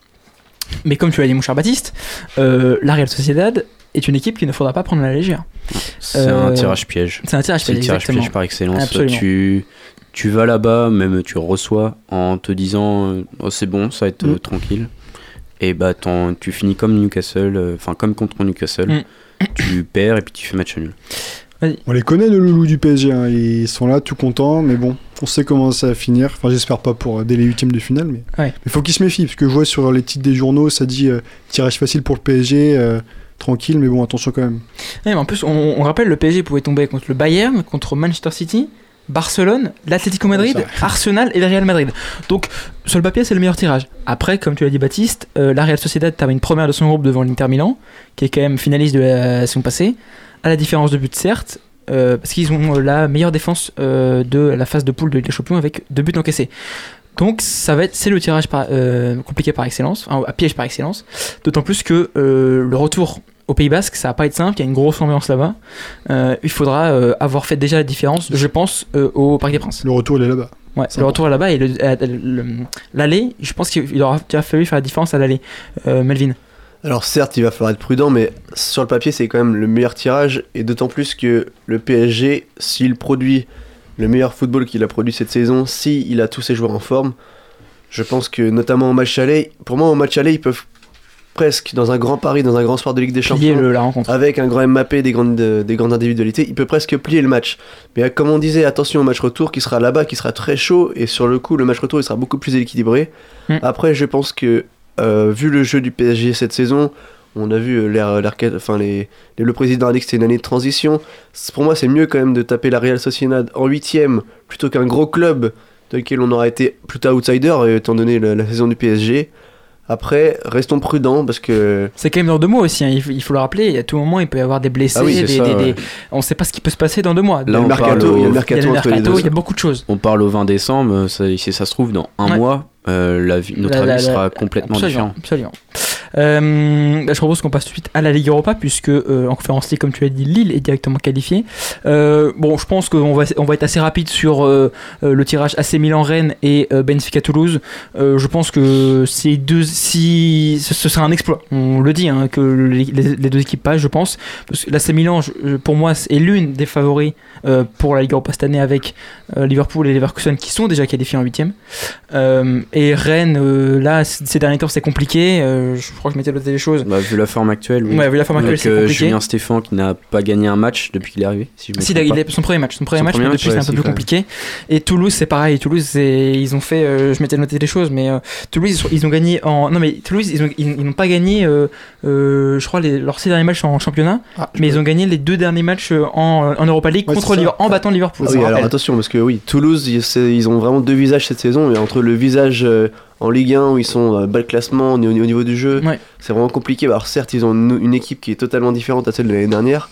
Mais comme tu l'as dit, mon cher Baptiste, euh, la Real Sociedad est une équipe qu'il ne faudra pas prendre à la légère. C'est Euh, un tirage piège. C'est un tirage C'est piège, tirage exactement. piège par excellence. Absolument. Tu, tu vas là-bas, même tu reçois en te disant euh, oh, c'est bon, ça va être euh, Mm. tranquille. Et bah tu finis comme Newcastle, euh, enfin comme contre Newcastle. Mm. Tu perds et puis tu fais match nul. On les connaît, le loulou du PSG, hein, ils sont là tout contents, mais bon, on sait comment ça va finir. Enfin, j'espère pas pour euh, dès les huitièmes de finale, mais Ouais. il faut qu'ils se méfient, parce que je vois sur les titres des journaux, ça dit euh, tirage facile pour le PSG, euh, tranquille, mais bon, attention quand même. Ouais, mais en plus, on, on rappelle, le PSG pouvait tomber contre le Bayern, contre Manchester City, Barcelone, l'Atlético Madrid, <laughs> Arsenal et le Real Madrid. Donc, sur le papier, c'est le meilleur tirage. Après, comme tu l'as dit, Baptiste, euh, la Real Sociedad termine première de son groupe devant l'Inter Milan, qui est quand même finaliste de la saison passée, à la différence de but, certes, euh, parce qu'ils ont euh, la meilleure défense euh, de la phase de poule de Ligue des Champions avec deux buts encaissés. Donc ça va être c'est le tirage par- euh, compliqué par excellence, enfin, à piège par excellence. D'autant plus que le retour au Pays Basque, ça va pas être simple. Il y a une grosse ambiance là-bas. Il faudra avoir fait déjà la différence, je pense, au Parc des Princes. Le retour, il est là-bas. Ouais, le retour est là-bas et le- le- l'aller, je pense qu'il aura déjà fallu faire la différence à l'aller. Euh, Melvin. Alors certes, il va falloir être prudent, mais sur le papier, c'est quand même le meilleur tirage, et d'autant plus que le PSG, s'il produit le meilleur football qu'il a produit cette saison, s'il il a tous ses joueurs en forme, je pense que notamment au match aller, pour moi au match aller, ils peuvent presque, dans un grand pari, dans un grand soir de Ligue des Plier Champions, le- la rencontre. avec un grand Mbappé, des grandes, des grandes individualités, il peut presque plier le match. Mais comme on disait, attention au match retour qui sera là-bas, qui sera très chaud, et sur le coup, le match retour il sera beaucoup plus équilibré. Mm. Après, je pense que, euh, vu le jeu du PSG cette saison, on a vu euh, l'air, l'air- enfin, les, les- le président a dit que c'était une année de transition. C'est- Pour moi, c'est mieux quand même de taper la Real Sociedad en huitième plutôt qu'un gros club dans lequel on aurait été plutôt outsider, euh, étant donné la, la saison du PSG. Après, restons prudents parce que. C'est quand même dans deux mois aussi, hein, il, faut, il faut le rappeler. À tout moment, il peut y avoir des blessés. Ah oui, c'est des, ça, des- ouais. des- On ne sait pas ce qui peut se passer dans deux mois. Là, le on mercato, parle au- il y a le mercato il y a le entre les mercato, deux. il y a beaucoup de choses. On parle au 20 décembre, euh, ça, si ça se trouve, dans un Ouais. mois, euh, notre la, avis sera complètement absolument, différent. Euh, bah, je propose qu'on passe tout de suite à la Ligue Europa, puisque euh, en conférence comme tu as dit, Lille est directement qualifié. bon, je pense qu'on va, on va être assez rapide sur le tirage AC Milan-Rennes et Benfica-Toulouse. je pense que ces deux, si, ce, sera un exploit, on le dit, hein, que les, deux équipes passent, je pense. Parce que l'AC Milan, pour moi, est l'une des favoris pour la Ligue Europa cette année avec Liverpool et Leverkusen qui sont déjà qualifiés en 8ème et Rennes, euh, là, ces derniers temps, c'est compliqué. Euh, je crois que je m'étais noté les choses. Bah, vu la forme actuelle, oui. Ouais, vu la forme actuelle, c'est euh, compliqué. Julien Stéphan qui n'a pas gagné un match depuis qu'il est arrivé. Si, je me Si, il a son premier match, son premier Son match, premier mais match, depuis ouais, c'est un peu plus compliqué. Et Toulouse, c'est pareil. Toulouse, ils ont fait, euh, je m'étais noté des choses, mais euh, Toulouse, ils, sont- ils ont gagné en, non mais Toulouse, ils ont- ils ils n'ont pas gagné, euh, euh, je crois les, leurs six derniers matchs en championnat, mais ils ont gagné les deux derniers matchs en, en Europa League Ouais, contre. Liverpool, en battant Liverpool. Ah oui, me alors rappelle. attention, parce que oui, Toulouse, ils, ont vraiment deux visages cette saison. Et entre le visage euh, en Ligue 1 où ils sont bas de classement au, au niveau du jeu, c'est vraiment compliqué. Alors certes, ils ont une, une équipe qui est totalement différente à celle de l'année dernière.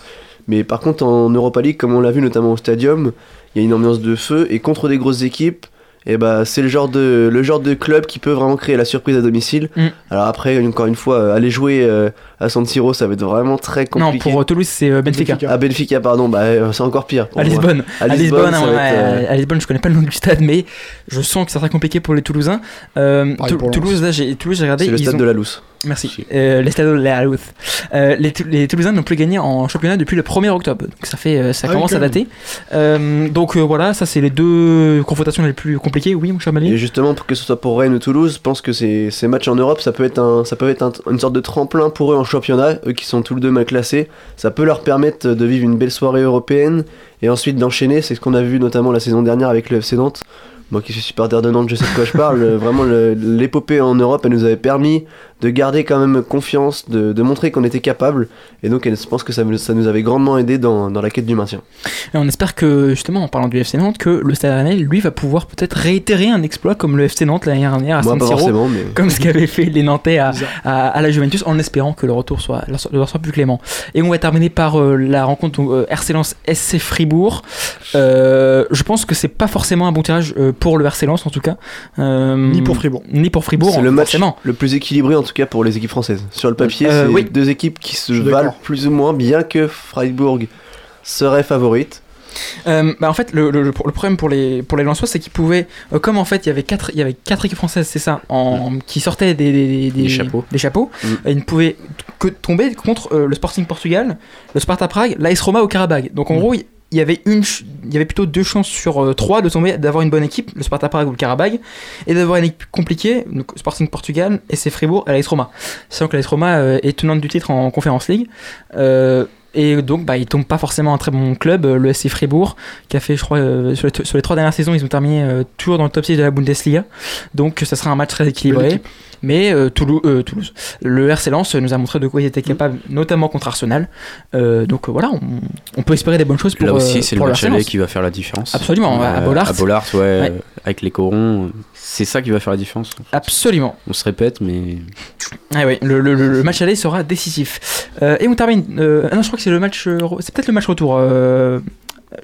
Mais par contre, en Europa League, comme on l'a vu notamment au Stadium, il y a une ambiance de feu. Et contre des grosses équipes, et bah, c'est le, genre de- le genre de club qui peut vraiment créer la surprise à domicile. Mm. Alors après, encore une fois, euh, aller jouer euh, à San Siro, ça va être vraiment très Non, compliqué. pour euh, Toulouse, c'est euh, Benfica. Ah, Benfica, pardon, bah, euh, c'est encore pire. À. Lisbonne. À Lisbonne, ouais, être, euh, à Lisbonne, je connais pas le nom du stade, mais je sens que ça sera compliqué pour les Toulousains. Euh. Toulouse, là, j'ai Toulouse, j'ai regardé. C'est le stade ont- de la Lousse. Merci. Euh, les stades de la Lousse. Euh, les, Tou- les Toulousains n'ont plus gagné en championnat depuis le 1er octobre. Donc ça fait, euh, ça Ah commence à dater. Euh, donc euh, voilà, ça c'est les deux confrontations les plus compliquées. Oui, mon cher Mali. Et justement, pour que ce soit pour Rennes ou Toulouse, je pense que ces, ces matchs en Europe, ça peut être, un, ça peut être un- une sorte de tremplin pour eux en championnat, eux qui sont tous les deux mal classés. Ça peut leur permettre de vivre une belle soirée européenne et ensuite d'enchaîner. C'est ce qu'on a vu notamment la saison dernière avec le FC Nantes. Moi qui suis supporter de Nantes, je sais de quoi je parle. Euh, <laughs> Vraiment, l'épopée en Europe, elle nous avait permis de garder quand même confiance, de, de montrer qu'on était capable. Et donc, je pense que ça, nous avait grandement aidé dans, dans la quête du maintien. Et on espère que, justement, en parlant du FC Nantes, que le Stade Rennais, lui, va pouvoir peut-être réitérer un exploit comme le FC Nantes l'année dernière à Moi, San pas Siro, forcément, mais- comme ce qu'avaient fait les Nantais à, à, à la Juventus, en espérant que le retour soit, le retour soit plus clément. Et on va terminer par euh, la rencontre euh, RC Lens SC Fribourg. Euh, je pense que c'est pas forcément un bon tirage euh, pour le RC Lens, en tout cas. Euh, Ni pour Fribourg. Ni pour Fribourg, C'est le match forcément. le plus équilibré en tout cas pour les équipes françaises. Sur le papier, Euh, c'est oui. deux équipes qui se valent plus ou moins, bien que Freiburg serait favorite. Euh, bah en fait, le, le- le problème pour les, pour les Lensois, c'est qu'ils pouvaient, euh, comme en fait, il y avait quatre, il y avait quatre équipes françaises, c'est ça, en, qui sortaient des, des, des- Des chapeaux. des chapeaux, et ils ne pouvaient que tomber contre euh, le Sporting Portugal, le Sparta Prague, l'AS Roma au Karabag. Donc en gros, il y avait une, il y avait plutôt deux chances sur euh, trois de tomber, d'avoir une bonne équipe, le Sparta Prague ou le Karabag, et d'avoir une équipe compliquée, donc Sporting Portugal, SC Fribourg et l'AS Roma. Sachant que l'AS Roma euh, est tenante du titre en Conference League. Euh, et donc, bah, il tombe pas forcément un très bon club, euh, le SC Fribourg, qui a fait, je crois, euh, sur, les, sur les trois dernières saisons, ils ont terminé euh, toujours dans le top 6 de la Bundesliga. Donc, ça sera un match très équilibré. Mais euh, Toulouse, Toulouse, le RC Lens nous a montré de quoi il était capable, notamment contre Arsenal. Donc voilà, on, on peut espérer des bonnes choses pour Là aussi, c'est le match aller qui va faire la différence. Absolument, à Bollard. À Bollard, ouais, Ouais. avec les corons. C'est ça qui va faire la différence. Absolument. On se répète, mais. Ah oui, le, le- le match aller sera décisif. Euh, et on termine. euh, ah non, je crois que c'est le match. euh, c'est peut-être le match retour. euh,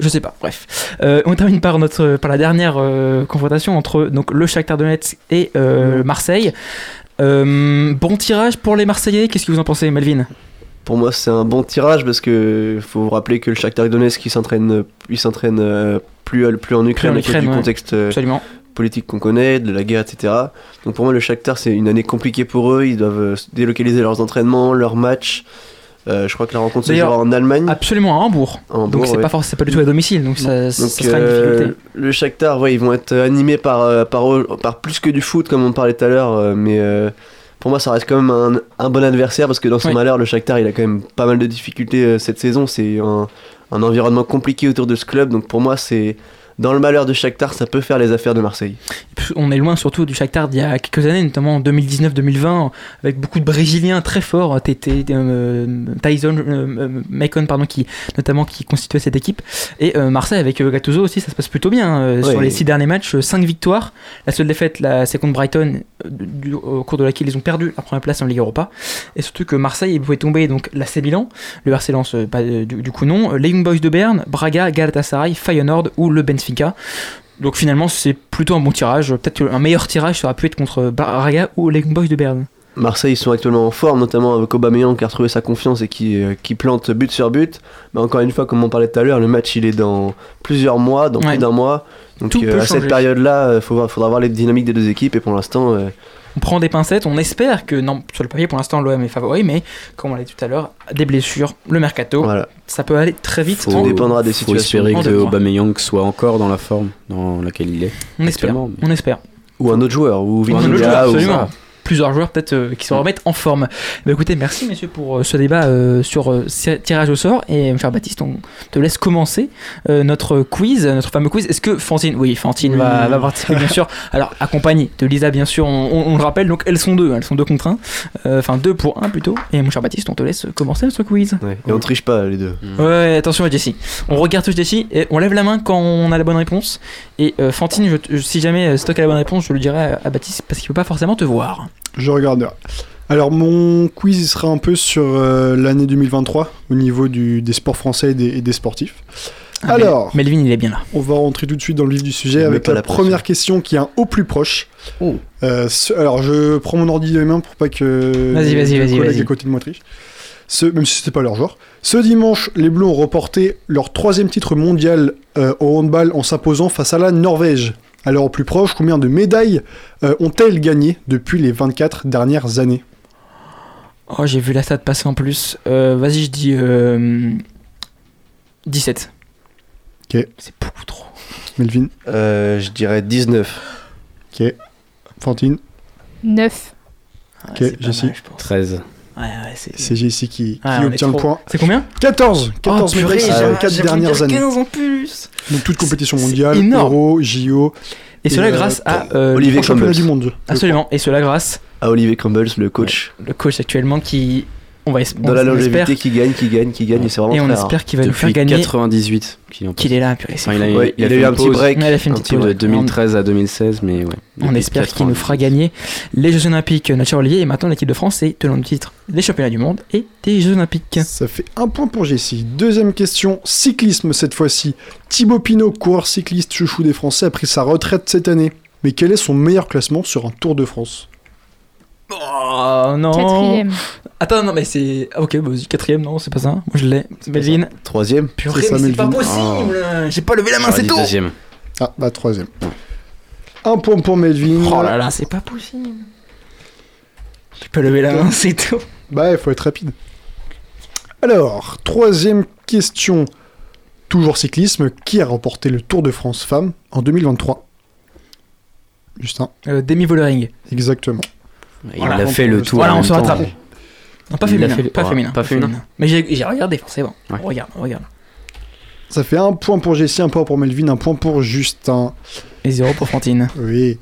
je sais pas. Bref, Euh, on termine par notre par la dernière euh, confrontation entre donc le Shakhtar Donetsk et euh, Marseille. Euh, bon tirage pour les Marseillais. Qu'est-ce que vous en pensez, Melvin? Pour moi, c'est un bon tirage parce que faut vous rappeler que le Shakhtar Donetsk, il s'entraîne, il s'entraîne plus, plus en Ukraine, en à cause Ukraine, du ouais. contexte Absolument. Politique qu'on connaît, de la guerre, etc. Donc pour moi, le Shakhtar, c'est une année compliquée pour eux. Ils doivent euh, délocaliser leurs entraînements, leurs matchs. Euh, je crois que la rencontre se jouera en Allemagne. Absolument à Hambourg. À Hambourg, donc c'est ouais. pas forcément pas du tout à domicile. Donc ça, ça Donc, sera une euh, difficulté. le Shakhtar, ouais, ils vont être animés par, par, par plus que du foot, comme on parlait tout à l'heure, mais euh, pour moi, ça reste quand même un, un bon adversaire parce que dans son Oui. malheur, le Shakhtar, il a quand même pas mal de difficultés cette saison. C'est un, un environnement compliqué autour de ce club, donc pour moi, c'est dans le malheur de Shakhtar, ça peut faire les affaires de Marseille. on est loin surtout du Shakhtar d'il y a quelques années, notamment en 2019-2020, avec beaucoup de Brésiliens très forts, TT, euh, Tyson, euh, euh, Macon, pardon, qui notamment qui constituait cette équipe, et Marseille avec Gattuso aussi, ça se passe plutôt bien. Sur les six derniers matchs, 5 victoires. La seule défaite, c'est contre Brighton, au cours de laquelle ils ont perdu la première place en Ligue Europa. Et surtout que Marseille, ils pouvaient tomber donc l'AC Milan, le RC Lens, pas, du, coup non, les Young Boys de Berne, Braga, Galatasaray, Feyenoord ou le Benfica. Donc finalement, c'est plutôt un bon tirage. Peut-être un meilleur tirage ça aurait pu être contre Braga ou les Boys de Berne. Marseille, ils sont actuellement en forme, notamment avec Aubameyang qui a retrouvé sa confiance et qui, euh, qui plante but sur but. Mais encore une fois, comme on parlait tout à l'heure, le match il est dans plusieurs mois, dans Ouais. plus d'un mois. Donc euh, à cette période-là, il faudra voir les dynamiques des deux équipes et pour l'instant, euh, On prend des pincettes, on espère que, non, sur le papier pour l'instant l'OM est favori, mais comme on l'a dit tout à l'heure, des blessures, le mercato, ça peut aller très vite. Faut, en- faut espérer en que. Aubameyang soit encore dans la forme dans laquelle il est. On espère, mais- on espère. ou un autre joueur, ou Ou un autre Vitinha, joueur, ou absolument. Plusieurs joueurs peut-être euh, qui se remettent en forme. Bah, écoutez, merci messieurs pour euh, ce débat euh, sur euh, tirage au sort. Et mon cher Baptiste, on te laisse commencer euh, notre quiz, notre fameux quiz. Est-ce que Fantine, oui, Fantine Oui. va, va participer bien sûr. Alors accompagnée de Lisa bien sûr, on, on- on le rappelle. Donc elles sont deux, elles sont deux contre un, Euh, enfin deux pour un plutôt. Et mon cher Baptiste, on te laisse commencer notre quiz. Ouais. Et on triche pas les deux. Ouais, attention à Jessie. On regarde tous Jessie et on lève la main quand on a la bonne réponse. Et euh, Fantine, je si jamais Stock a la bonne réponse, je le dirai à, à Baptiste parce qu'il peut pas forcément te voir. Je regarderai. Alors, mon quiz il sera un peu sur euh, l'année 2023 au niveau du, des sports français et des, et des sportifs. Ah, Alors, Mel- Melvin, il est bien là. on va rentrer tout de suite dans le vif du sujet avec la, la première question qui est un au plus proche. Oh. Euh, ce- alors, je prends mon ordi de main pour pas que Vas-y, vas-y, les vas-y, collègues vas-y. à côté de moi trichent. Ce, même si c'était pas leur genre. Ce dimanche, les Bleus ont remporté leur troisième titre mondial euh, au handball en s'imposant face à la Norvège. Alors au plus proche, combien de médailles euh, ont-elles gagné depuis les 24 dernières années? Oh, j'ai vu la stat passer en plus. Euh, Vas-y, je dis euh, 17. Ok. C'est beaucoup trop. Melvin? Euh, je dirais 19. Ok. Fantine? 9. Ok, pas Jessie? mal, je pense. 13. Ouais, ouais, c'est. C'est Jessie qui, qui obtient le trop. point. C'est combien 14 14 Oh, médailles purée, sur j'ai- les 4 j'ai dernières années. 15 en plus. Donc toute compétition mondiale. Euro, JO. Et cela euh, grâce à euh, Olivier Crumbles. du monde. Absolument. Et cela grâce À Olivier Crumbles, le coach. le coach actuellement qui. On va on- la on longévité, espère- qui gagne, qui gagne, qui gagne, et c'est vraiment Et on très rare. espère qu'il va nous faire Depuis gagner. 98 qu'il est là, purée. c'est Enfin, il a, fou. Ouais, il a fait eu un petit break. Ouais, il a fait une un petite petit pause. de break. 2013 à 2016, mais ouais. On espère qu'il 98. nous fera gagner les Jeux Olympiques naturaliers et maintenant l'équipe de France est tenant du titre des championnats du monde et des Jeux Olympiques. Ça fait un point pour Jessie. Deuxième question, cyclisme cette fois-ci. Thibaut Pinot, coureur cycliste chouchou des Français, a pris sa retraite cette année. Mais quel est son meilleur classement sur un Tour de France? Oh non Quatrième. Attends, non, mais c'est. Ah, ok, bah, vas-y, quatrième, non, c'est pas ça. Moi je l'ai. C'est Melvin. Troisième. Purée, C'est ça, mais c'est pas possible J'ai pas levé la main, J'aurais c'est dit tout deuxième. Ah, bah troisième. Un point pour Melvin. Oh là là, c'est pas possible J'ai pas levé la main, <laughs> c'est tout Bah, il faut être rapide. Alors, troisième question. Toujours cyclisme. Qui a remporté le Tour de France Femmes en 2023 Justin. euh, Demi Vollering. Exactement. Il Voilà, a fait le tour. Voilà, on se rattrape. Non, pas Il féminin. fait Pas ouais, féminin. pas féminin. Mais j'ai j'ai regardé, forcément. Ouais. Regarde, regarde. Ça fait un point pour Jessie, un point pour Melvin, un point pour Justin. Et zéro pour Fantine. Oui.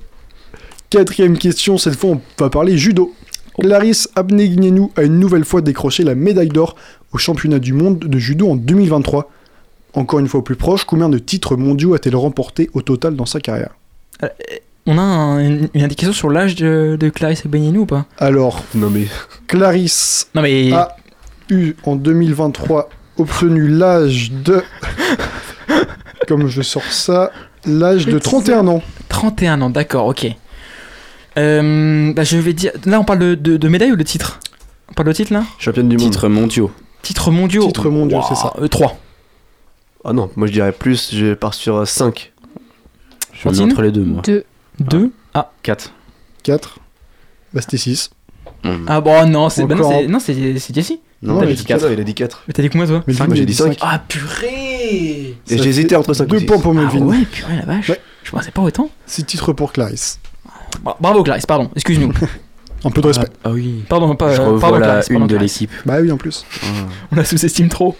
Quatrième question, cette fois on va parler judo. Clarisse Abnegnenou a une nouvelle fois décroché la médaille d'or au championnat du monde de judo en 2023. Encore une fois au plus proche, combien de titres mondiaux a-t-elle remporté au total dans sa carrière? On a un- une, une indication sur l'âge de, de Clarisse Benienou ou pas? Alors, Non mais. Clarisse Non mais. a eu en 2023 obtenu l'âge de... <laughs> Comme je sors ça, l'âge de 31 ans. 31 ans, d'accord, ok. Euh, bah, je vais dire. Là, on parle de, de, de médaille ou de titre? On parle de titre là? Championne du monde. Titres mondiaux. Titre mondiaux Titres mondiaux, c'est ça. 3. Ah non, moi je dirais plus, je pars sur 5. Je suis entre les deux, moi. 2. 2. Ah. 4. 4. Bah c'était 6. Ah bon, non, c'est bah, non, non, c'est Jessie. Non, dit 4. il a dit 4. Mais t'as dit combien toi Mais Cinq, lui, j'ai dit dit cinq. cinq. Ah purée Et j'hésitais entre 5 Deux points pour Ah Melvin. ouais, purée la vache. Ouais. Je pensais pas autant. 6 titres pour Clarisse. Bra- Bravo Clarisse, pardon, excuse-nous. <laughs> Un peu de respect. Ah oui. Pardon, pas. Je euh, revois pardon, la Clarisse, une de l'équipe. Bah oui, en plus. On la sous-estime trop.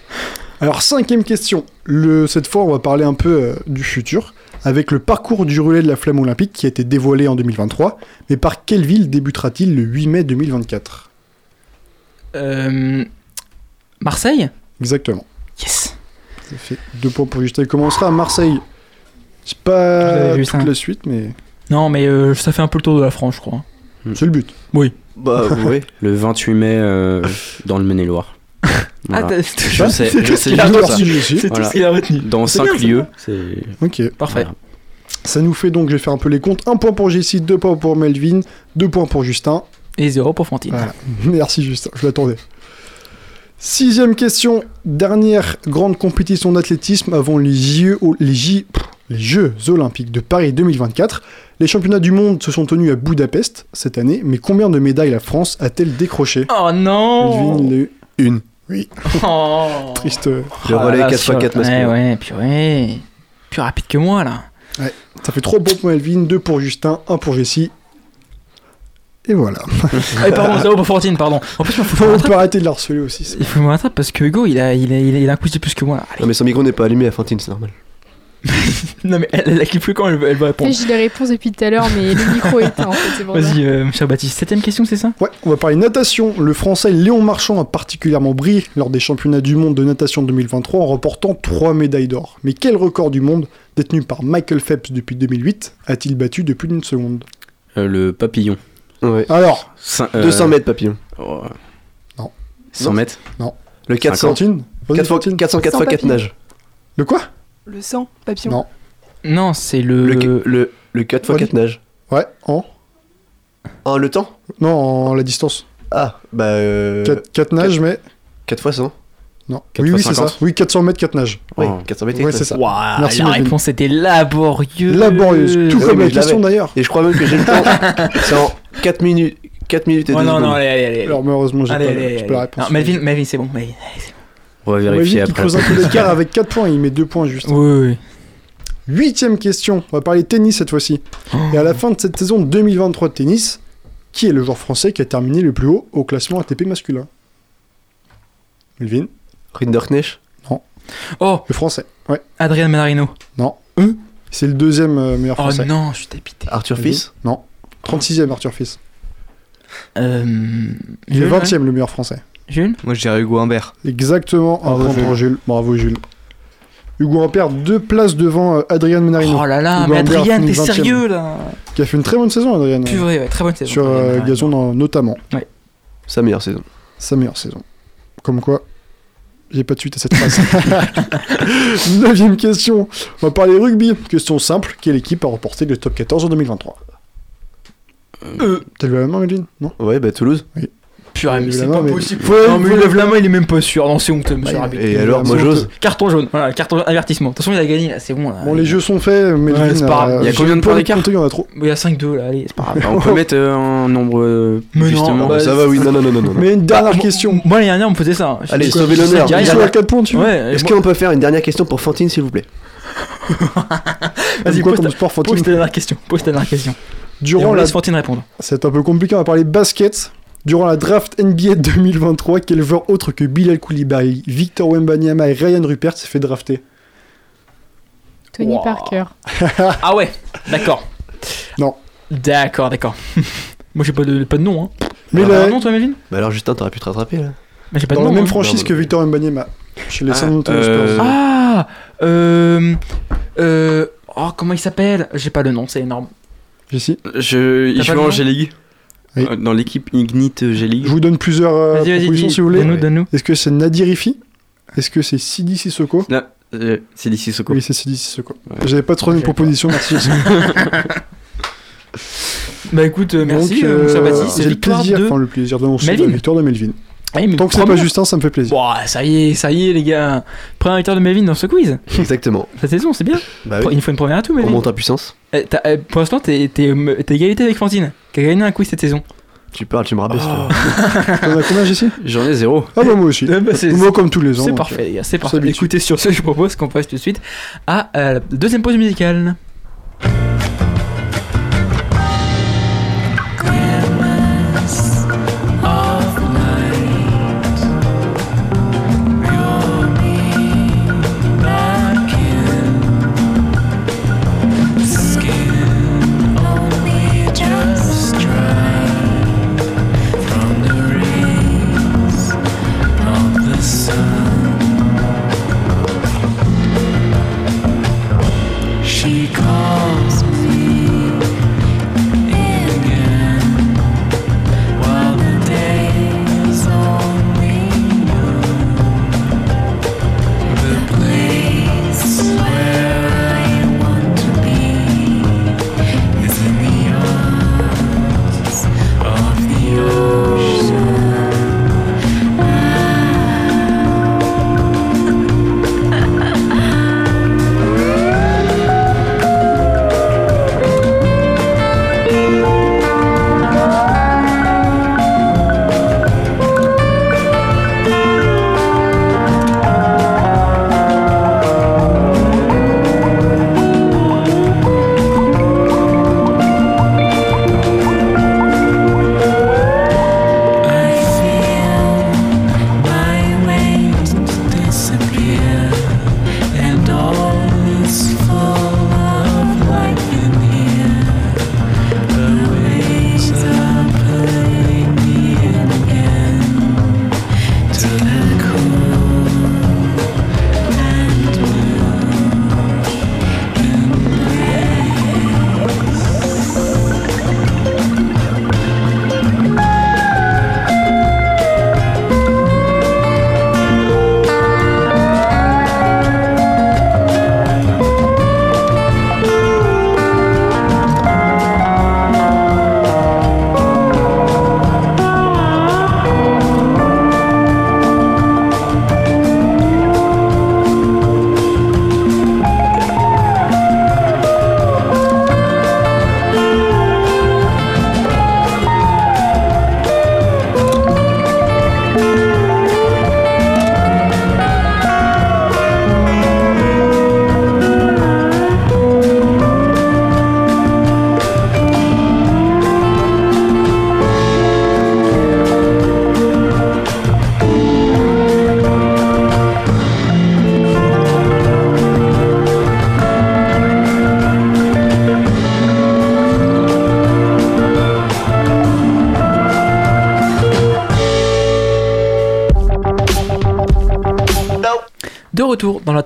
Alors, cinquième question. Le, cette fois, on va parler un peu euh, du futur, avec le parcours du relais de la flamme olympique qui a été dévoilé en 2023. Mais par quelle ville débutera-t-il le 8 mai 2024 Euh, Marseille? Exactement. Yes. Ça fait deux points pour Justin. Il commencera à Marseille. C'est Je pas vu, toute ça. la suite, mais Non, mais euh, ça fait un peu le tour de la France, je crois. c'est le but. Bah ouais. <laughs> Le 28 mai euh, dans le Maine-et-Loire. Voilà. Ah, Je sais, <laughs> c'est je tout ce sais qu'il a Voilà. ce qu'il a retenu. Dans C'est 5 bien, ça. lieux. C'est Ok. Parfait. Voilà. Ça nous fait donc, je vais faire un peu les comptes. Un point pour Jessie, deux points pour Melvin, deux points pour Justin. Et zéro pour Fantine. Voilà. <laughs> Merci Justin, je l'attendais. Sixième question, dernière grande compétition d'athlétisme avant les Jeux, les, J- pff, les Jeux Olympiques de Paris 2024. Les championnats du monde se sont tenus à Budapest cette année, mais combien de médailles la France a-t-elle décroché? Oh non Melvin, il a eu Une. Oui, Oh <laughs> triste. Le Oh relais là là, 4x4 sur- masculin. Ouais, ouais, purée. Plus rapide que moi, là. Ça fait 3 points pour Melvin, 2 pour Justin, 1 pour Jessie. Et voilà. Ah, <laughs> pardon, zéro pour Fortine, pardon. En plus, il faut que je me On rattrape. peut arrêter de la harceler aussi. c'est- Il faut que je me rattrape parce que Hugo, il a, il a, il a, il a un quiz de plus que moi. là. Non, mais son micro n'est pas allumé à Fantine, c'est normal. <laughs> Non, mais elle, elle a cliqué quand elle, elle va répondre. J'ai les réponses depuis tout à l'heure, mais le micro est éteint en fait. Vas-y, euh, cher Baptiste. Septième question, c'est ça? Ouais, on va parler natation. Le français Léon Marchand a particulièrement brillé lors des championnats du monde de natation 2023 en remportant 3 médailles d'or. Mais quel record du monde, détenu par Michael Phelps depuis 2008, a-t-il battu depuis une seconde? Euh, le papillon. Ouais. Alors Cin- euh, 200 mètres, papillon. oh, Non. 100 Non. mètres Non. Le 400. Fantine Vas-y, 4 fois, Fantine. 400, 4 Sans fois 4 papillon. nages. Le quoi? Le sang, papillon. Non. Non, c'est le. Le, le, le 4 fois Vas-y. 4 nages. Ouais, en Ah, le temps? Non, en la distance. Ah, bah. Euh, 4, nages, mais. 4 fois 100. Non. 4 oui, oui, c'est ça. 50. Oui, 400 mètres, 4 nages. Oui, Oh. 400 mètres. Ouais, quatre c'est ça. nages. Waouh, Merci, la Melvin. réponse était laborieuse. Laborieuse. Tout Ah comme la question d'ailleurs. Et je crois même que j'ai le temps. <laughs> C'est en 4 minutes. 4 minutes et 2 Oh, non, secondes. non, allez, allez, allez. Alors, malheureusement, j'ai pas, Allez, la- pas réponse. Non, Melvin, Melvin, c'est bon. Melvin, allez, c'est On va vérifier après. creuse un peu l'écart avec 4 points, il met 2 points <laughs> juste. Oui, oui. Huitième question, on va parler tennis cette fois-ci. Et à la fin de cette saison 2023 de tennis, qui est le joueur français qui a terminé le plus haut au classement ATP masculin? Melvin Rinderknecht? Oh, Le français, ouais. Adrien Manarino. Non. Hein C'est le deuxième euh, meilleur Oh français. non, je suis dépité. Arthur Melvin Fils? Non. 36e Arthur Fils. Euh. Il est Jules, 20e le meilleur français. Jules? Moi, je dirais Hugo Humbert. Exactement, un Bravo, point pour Jules. Jules. Bravo Jules. Hugo Ampère, deux places devant euh, Adrien Menarino. Oh là là, Hugo mais Humbert Adrien, finit t'es 20e. sérieux là Qui a fait une très bonne saison, Adrien. Plus vrai, ouais, très bonne saison. Sur euh, Adrien gazon no- notamment. Sa meilleure saison. Sa meilleure saison. Comme quoi, j'ai pas de suite à cette phrase. <laughs> Neuvième question. On va parler rugby. Question simple. Quelle équipe a remporté le top 14 en 2023 Euh. T'as levé la main, Melvin Non? Ouais, bah Toulouse. Purée, mais Il c'est pas mais- possible. Non, mais il lève la main, il est même pas sûr. Non, c'est honteux, monsieur Ouais, Rabi. Et alors, moi j'ose. Carton jaune, voilà, carton jaune, avertissement. De toute façon, il a gagné là, c'est bon là. Bon, les jeux sont faits. C'est pas grave. euh, Il y a combien de points d'écart Il y en a trop. Il y a 5-2 là, allez, c'est pas grave. On <laughs> peut mettre euh, un nombre euh, Mais non, justement. bah, Ça va, oui. Non, non, non, non. Mais une dernière Ah, question. Moi, l'année dernière, on me faisait ça. Je- Allez, sauvez l'honneur. Ils sont à 4 points, tu Est-ce qu'on peut faire une dernière question pour Fantine, s'il vous plaît Vas-y, quoi pose comme ta- sport, pose Fantine ta dernière question. Pose ta dernière question. Et Durant on la laisse Fantine répondre. C'est un peu compliqué, on va parler basket. Durant la draft NBA 2023, quel joueur autre que Bilal Koulibaly, Victor Wembanyama et Ryan Rupert s'est fait drafter? Tony Wow. Parker. <laughs> Ah ouais, d'accord. Non. D'accord, d'accord. <laughs> Moi, j'ai pas de, pas de nom. Hein. Mais la- non, toi, Melvin? Bah alors, Justin, t'aurais pu te rattraper là. Mais j'ai pas dans de la nom. même hein. franchise Non, que Victor Wembanyama, chez les Ah, San Antonio euh, Spurs. Ah euh, euh, Oh, comment il s'appelle? J'ai pas le nom, c'est énorme. Ici. Je, il joue en nom? G-League. Oui. Euh, Dans l'équipe Ignite G-League. Je vous donne plusieurs euh, Vas-y, vas-y, propositions dis- si vous voulez. donne-nous, donne-nous. Est-ce que c'est Nadir Ifi? Est-ce que c'est Sidi Sissoko? Là, euh, c'est d'ici Soko. Oui, c'est Sidi Sissoko. J'avais pas trop une proposition, merci. <laughs> Bah écoute, euh, merci, Donc, euh, mon cher euh. C'est J'ai le plaisir, de... enfin le plaisir d'annoncer Melvin. la victoire de Melvin. Ah, mais Tant que c'est pas Justin, ça me fait plaisir. Bon, ça y est, ça y est, les gars. Première victoire de Melvin dans ce quiz. Exactement. <laughs> Cette saison, c'est bien. Bah Il oui. nous faut une première à tout, On Melvin. monte en puissance. Eh, eh, pour l'instant, t'es t'es, t'es égalité avec Fantine, qui a gagné un quiz cette saison. Tu parles, tu me rabaisses. toi. T'en as combien, Jessie? J'en ai zéro. Ah bah moi aussi. <laughs> Bah, c'est- Moi comme tous les ans. C'est parfait, les gars, c'est parfait. Écoutez, sur ce, je propose qu'on passe tout de suite à euh, la deuxième pause musicale.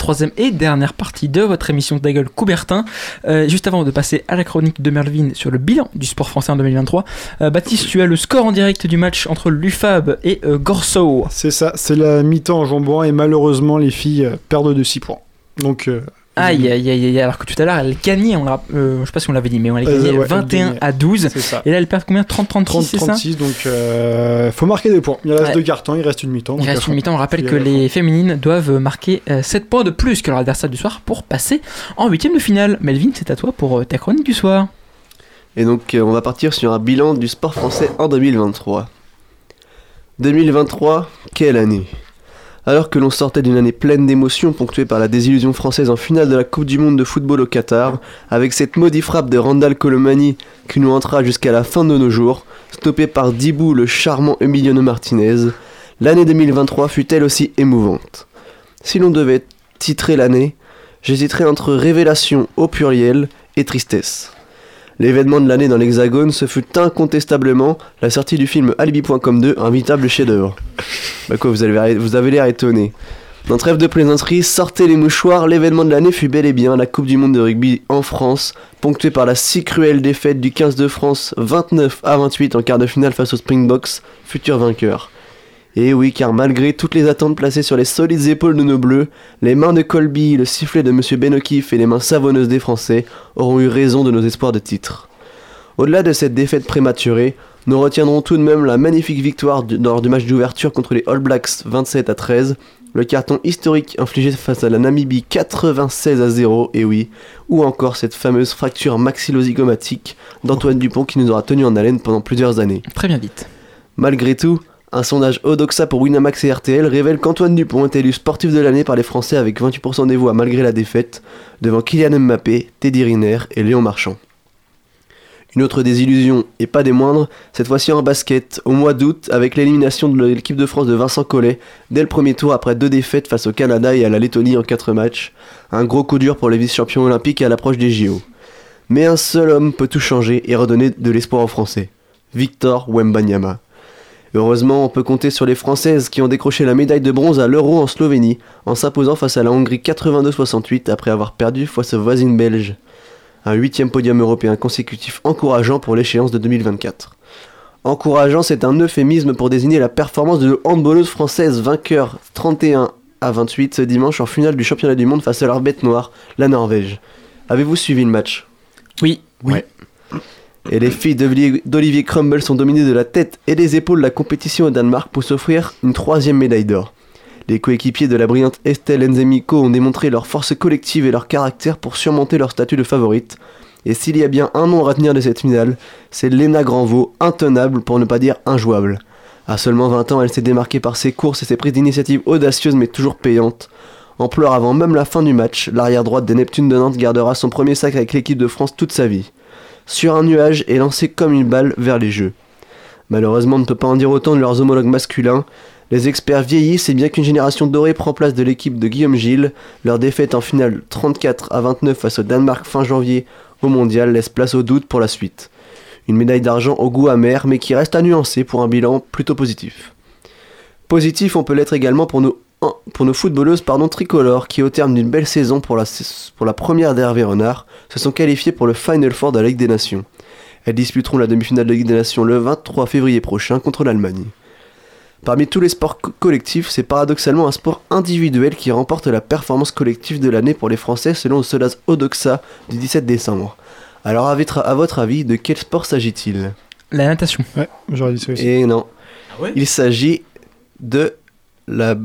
Troisième et dernière partie de votre émission de gueule Coubertin. Euh, juste avant de passer à la chronique de Merlvin sur le bilan du sport français en 2023, euh, Baptiste, tu as le score en direct du match entre l'UFAB et euh, Gorso. C'est ça, c'est la mi-temps en jambon et malheureusement les filles euh, perdent de 6 points. Donc Aïe, aïe, aïe, aïe, alors que tout à l'heure, elle gagnait, on l'a, euh, je sais pas si on l'avait dit, mais on elle Euh, gagnait ouais, elle 21 gagnait. à 12. C'est ça. Et là, elle perd combien? 30-36, c'est ça? 30-36, donc euh, faut marquer des points. Il reste Ouais. deux cartons, il reste une mi-temps. Il reste fond. une mi-temps. On rappelle que les féminines doivent marquer 7 points de plus que leur adversaire du soir pour passer en huitième de finale. Melvin, c'est à toi pour euh, ta chronique du soir. Et donc euh, on va partir sur un bilan du sport français en 2023. 2023, quelle année? Alors que l'on sortait d'une année pleine d'émotions ponctuée par la désillusion française en finale de la Coupe du Monde de football au Qatar, avec cette maudite frappe de Randall Colomani qui nous entra jusqu'à la fin de nos jours, stoppée par Dibou le charmant Emiliano Martinez, l'année 2023 fut elle aussi émouvante. Si l'on devait titrer l'année, j'hésiterais entre révélation au pluriel et tristesse. L'événement de l'année dans l'Hexagone, ce fut incontestablement la sortie du film Alibi.com 2, un véritable chef-d'œuvre. Bah quoi, vous avez, vous avez l'air étonné. Dans trêve de plaisanterie, sortez les mouchoirs, l'événement de l'année fut bel et bien la Coupe du Monde de rugby en France, ponctuée par la si cruelle défaite du 15 de France 29 à 28 en quart de finale face aux Springboks, futur vainqueur. Et oui, car malgré toutes les attentes placées sur les solides épaules de nos bleus, les mains de Colby, le sifflet de Monsieur Benokif et les mains savonneuses des Français auront eu raison de nos espoirs de titre. Au-delà de cette défaite prématurée, nous retiendrons tout de même la magnifique victoire du- lors du match d'ouverture contre les All Blacks 27 à 13, le carton historique infligé face à la Namibie 96 à 0, et oui, ou encore cette fameuse fracture maxillozygomatique d'Antoine Dupont qui nous aura tenu en haleine pendant plusieurs années. Très bien vite. Malgré tout, un sondage Odoxa pour Winamax et RTL révèle qu'Antoine Dupont est élu sportif de l'année par les Français avec 28% des voix malgré la défaite, devant Kylian Mbappé, Teddy Riner et Léon Marchand. Une autre désillusion, et pas des moindres, cette fois-ci en basket, au mois d'août, avec l'élimination de l'équipe de France de Vincent Collet, dès le premier tour après deux défaites face au Canada et à la Lettonie en 4 matchs. Un gros coup dur pour les vice-champions olympiques à l'approche des JO. Mais un seul homme peut tout changer et redonner de l'espoir aux Français. Victor Wembanyama. Heureusement, on peut compter sur les Françaises qui ont décroché la médaille de bronze à l'Euro en Slovénie, en s'imposant face à la Hongrie 82-68 après avoir perdu face aux voisines belges. Un huitième podium européen consécutif encourageant pour l'échéance de 2024. Encourageant, c'est un euphémisme pour désigner la performance de handballeuse française vainqueur 31 à 28 ce dimanche en finale du championnat du monde face à leur bête noire, la Norvège. Avez-vous suivi le match? Oui. Oui. Et les filles d'Olivier Crumble sont dominées de la tête et des épaules de la compétition au Danemark pour s'offrir une troisième médaille d'or. Les coéquipiers de la brillante Estelle Nzemiko ont démontré leur force collective et leur caractère pour surmonter leur statut de favorite. Et s'il y a bien un nom à retenir de cette finale, c'est Léna Granvaux, intenable pour ne pas dire injouable. À seulement 20 ans, elle s'est démarquée par ses courses et ses prises d'initiative audacieuses mais toujours payantes. En pleurs avant même la fin du match, l'arrière droite des Neptunes de Nantes gardera son premier sac avec l'équipe de France toute sa vie. Sur un nuage et lancé comme une balle vers les jeux. Malheureusement, on ne peut pas en dire autant de leurs homologues masculins. Les experts vieillissent et bien qu'une génération dorée prend place de l'équipe de Guillaume Gilles, leur défaite en finale 34 à 29 face au Danemark fin janvier au mondial laisse place au doute pour la suite. Une médaille d'argent au goût amer mais qui reste à nuancer pour un bilan plutôt positif. Positif, on peut l'être également pour nos, pour nos footballeuses pardon, tricolores qui, au terme d'une belle saison pour la, pour la première d'Hervé Renard, se sont qualifiées pour le Final Four de la Ligue des Nations. Elles disputeront la demi-finale de la Ligue des Nations le 23 février prochain contre l'Allemagne. Parmi tous les sports co- collectifs, c'est paradoxalement un sport individuel qui remporte la performance collective de l'année pour les Français selon le sondage Odoxa du 17 décembre. Alors à votre, à votre avis, de quel sport s'agit-il? La natation. Ouais, j'aurais dit ça aussi. Et non. ouais? Il s'agit de la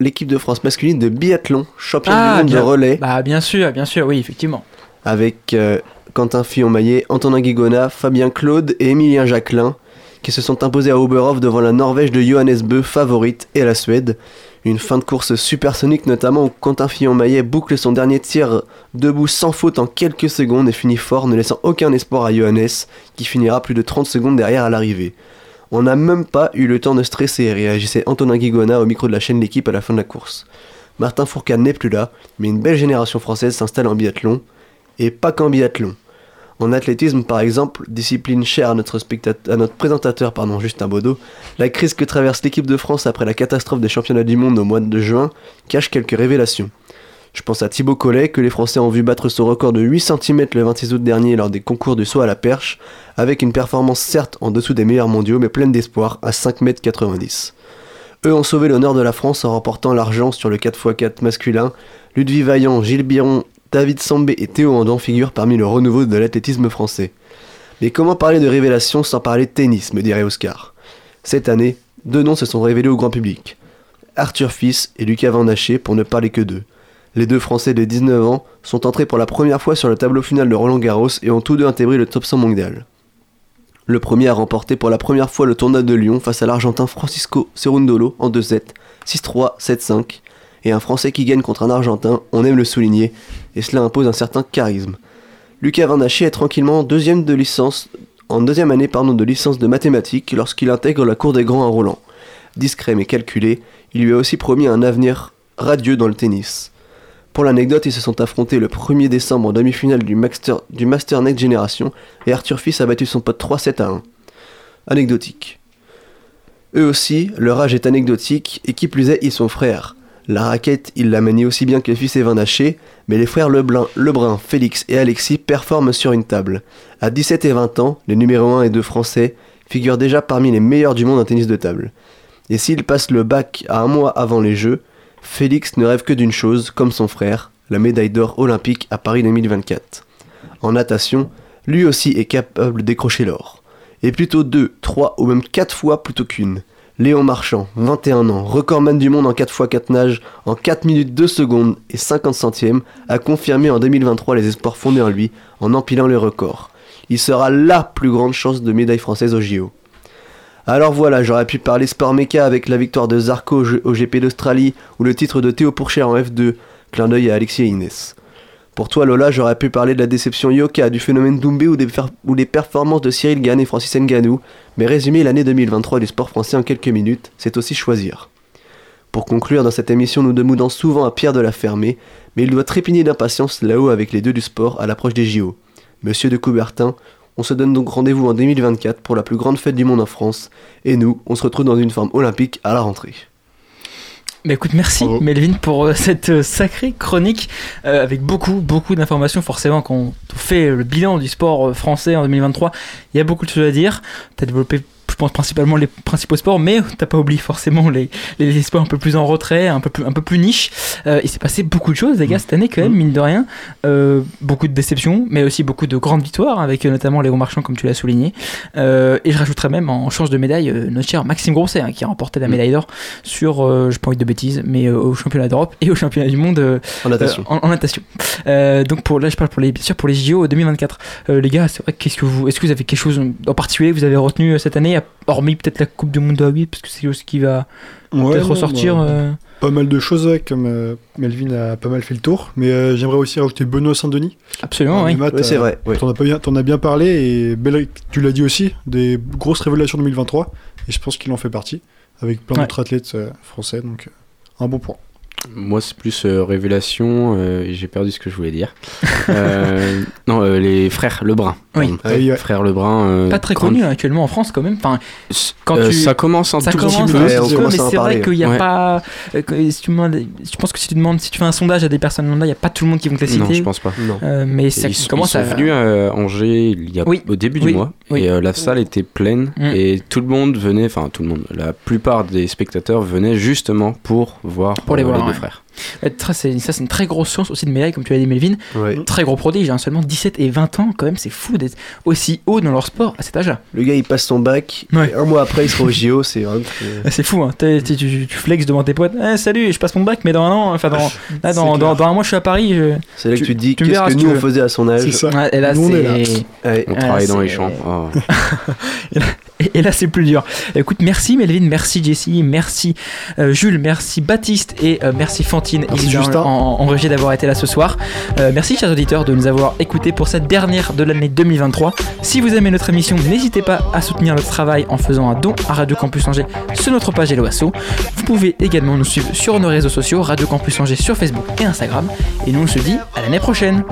l'équipe de France masculine de biathlon, championne du monde Ah, bien. de relais, Bah, bien sûr, bien sûr, oui, effectivement. avec euh, Quentin Fillon-Maillet, Antonin Guigona, Fabien Claude et Emilien Jacquelin, qui se sont imposés à Oberhof devant la Norvège de Johannes Bö, favorite, et la Suède. Une fin de course supersonique notamment où Quentin Fillon-Maillet boucle son dernier tir debout sans faute en quelques secondes et finit fort, ne laissant aucun espoir à Johannes, qui finira plus de 30 secondes derrière à l'arrivée. On n'a même pas eu le temps de stresser, réagissait Antonin Guigona au micro de la chaîne L'équipe à la fin de la course. Martin Fourcade n'est plus là, mais une belle génération française s'installe en biathlon, et pas qu'en biathlon. En athlétisme, par exemple, discipline chère à notre, présentateur Justin Baudot, la crise que traverse l'équipe de France après la catastrophe des championnats du monde au mois de juin cache quelques révélations. Je pense à Thibaut Collet, que les Français ont vu battre son record de 8 cm le 26 août dernier lors des concours du saut à la perche, avec une performance certes en dessous des meilleurs mondiaux, mais pleine d'espoir, à 5,90 m. Eux ont sauvé l'honneur de la France en remportant l'argent sur le 4x4 masculin. Ludwig Vaillant, Gilles Biron, David Sambé et Théo Andan figurent parmi le renouveau de l'athlétisme français. Mais comment parler de révélation sans parler de tennis, me dirait Oscar Cette année, deux noms se sont révélés au grand public. Arthur Fils et Lucas Van Haché, pour ne parler que d'eux. Les deux Français de 19 ans sont entrés pour la première fois sur le tableau final de Roland Garros et ont tous deux intégré le top 100 mondial. Le premier a remporté pour la première fois le tournoi de Lyon face à l'Argentin Francisco Cerundolo en 2-7, 6-3, 7-5. Et un Français qui gagne contre un Argentin, on aime le souligner, et cela impose un certain charisme. Lucas Van Haché est tranquillement deuxième de licence, en deuxième année de licence de mathématiques lorsqu'il intègre la cour des grands à Roland. Discret mais calculé, il lui a aussi promis un avenir radieux dans le tennis. Pour l'anecdote, ils se sont affrontés le 1er décembre en demi-finale du Master, Next Generation et Arthur Fils a battu son pote 3-7 à 1. Anecdotique. Eux aussi, leur âge est anecdotique et qui plus est, ils sont frères. La raquette, il la manie aussi bien que fils et Van Haché, mais les frères Lebrun, Félix et Alexis performent sur une table. À 17 et 20 ans, les numéros 1 et 2 français figurent déjà parmi les meilleurs du monde en tennis de table. Et s'ils passent le bac à un mois avant les Jeux, Félix ne rêve que d'une chose, comme son frère, la médaille d'or olympique à Paris 2024. En natation, lui aussi est capable décrocher l'or. Et plutôt deux, trois ou même quatre fois plutôt qu'une. Léon Marchand, 21 ans, recordman du monde en 4x4 nage, en 4 minutes 2 secondes et 50 centièmes, a confirmé en 2023 les espoirs fondés en lui en empilant le record. Il sera LA plus grande chance de médaille française au JO. Alors voilà, j'aurais pu parler sport méca avec la victoire de Zarco au GP d'Australie ou le titre de Théo Pourcher en F2. Clin d'œil à Alexis et Inès. Pour toi Lola, j'aurais pu parler de la déception Yoka, du phénomène Doumbé ou des, ou des performances de Cyril Gann et Francis Nganou, mais résumer l'année 2023 du sport français en quelques minutes, c'est aussi choisir. Pour conclure, dans cette émission, nous demandons souvent à Pierre de la fermer, mais il doit trépigner d'impatience là-haut avec les deux du sport à l'approche des JO. Monsieur de Coubertin, on se donne donc rendez-vous en 2024 pour la plus grande fête du monde en France, et nous, on se retrouve dans une forme olympique à la rentrée. Bah écoute, merci Melvin pour euh, <laughs> cette euh, sacrée chronique euh, avec beaucoup, beaucoup d'informations. Forcément, quand on fait le bilan du sport français en 2023, il y a beaucoup de choses à dire. Tu as développé, pense, principalement les principaux sports, mais t'as pas oublié forcément les, les, les sports un peu plus en retrait, un peu plus, un peu plus niche. Euh, il s'est passé beaucoup de choses, les gars, cette année, quand même, mine de rien. Euh, beaucoup de déceptions, mais aussi beaucoup de grandes victoires, avec euh, notamment Léon Marchand, comme tu l'as souligné. Euh, et je rajouterais même en change de médaille notre cher Maxime Grosset, hein, qui a remporté la médaille d'or sur, je pas envie de bêtises, mais au championnat d'Europe et au championnat du monde En natation. en, en natation. Donc pour là, je parle pour les, bien sûr pour les JO 2024. Euh, les gars, c'est vrai. Qu'est-ce que vous, est-ce que vous avez quelque chose en particulier que vous avez retenu cette année, hormis peut-être la Coupe du Monde de A8, parce que c'est aussi qui va Ouais, peut-être ressortir. bah, euh, Pas mal de choses, ouais, comme euh, Melvin a pas mal fait le tour. Mais euh, j'aimerais aussi rajouter Benoît Saint-Denis. Absolument, En oui. Oui, c'est euh, vrai. T'en as, bien- as bien parlé et belle- tu l'as dit aussi, des grosses révélations 2023. Et je pense qu'il en fait partie, avec plein Ouais. d'autres athlètes euh, français. Donc, euh, un bon point. Moi, c'est plus euh, révélation, euh, j'ai perdu ce que je voulais dire. <laughs> Euh, non, euh, les frères Lebrun. Oui. Ah oui, ouais. Frères Lebrun. euh, pas très grande- connu actuellement en France quand même. Enfin, quand Euh, tu... Ça commence un ça tout commence petit peu. Ouais, peu, mais c'est vrai qu'il n'y a Ouais. pas. euh, que- si tu demandes, je pense que si tu demandes, si tu fais un sondage à des personnes lambda, il n'y a pas tout le monde qui vont te les Non, citer. je pense pas. Non. Euh, mais ça ils, commence ils sont à. venus à Angers il y a, Oui. au début Oui. du mois Oui. et euh, la salle était pleine Mm. et tout le monde venait, enfin tout le monde, la plupart des spectateurs venaient justement pour voir Pour les euh, voir, deux ouais. frères. Euh, Ça, c'est une très grosse chance aussi de médaille, comme tu l'as dit, Melvin. Ouais. Très gros prodige, hein, seulement 17 et 20 ans, quand même, c'est fou d'être aussi haut dans leur sport à cet âge-là. Le gars il passe son bac, Ouais. et un mois après il sera au JO, c'est vraiment. Ah, <laughs> C'est fou, hein. Tu, tu flexes devant tes potes. Eh, salut, je passe mon bac, mais dans un an, enfin, dans, là, C'est dans, dans, clair. dans un mois, je suis à Paris. je- C'est là que Tu- tu te dis qu'est-ce que nous on faisait à son âge. C'est ça. Ouais, et là, Nous, on est là. c'est. Ouais. On Ah, travaille dans les champs. Oh. <laughs> Et, et là, c'est plus dur. Écoute, merci Melvin, merci Jessie, merci euh, Jules, merci Baptiste et euh, merci Fantine Merci évidemment, Justin. en, en régie d'avoir été là ce soir. Euh, merci chers auditeurs de nous avoir écoutés pour cette dernière de l'année 2023. Si vous aimez notre émission, n'hésitez pas à soutenir notre travail en faisant un don à Radio Campus Angers sur notre page Hello Asso. Vous pouvez également nous suivre sur nos réseaux sociaux, Radio Campus Angers sur Facebook et Instagram. Et nous on se dit à l'année prochaine.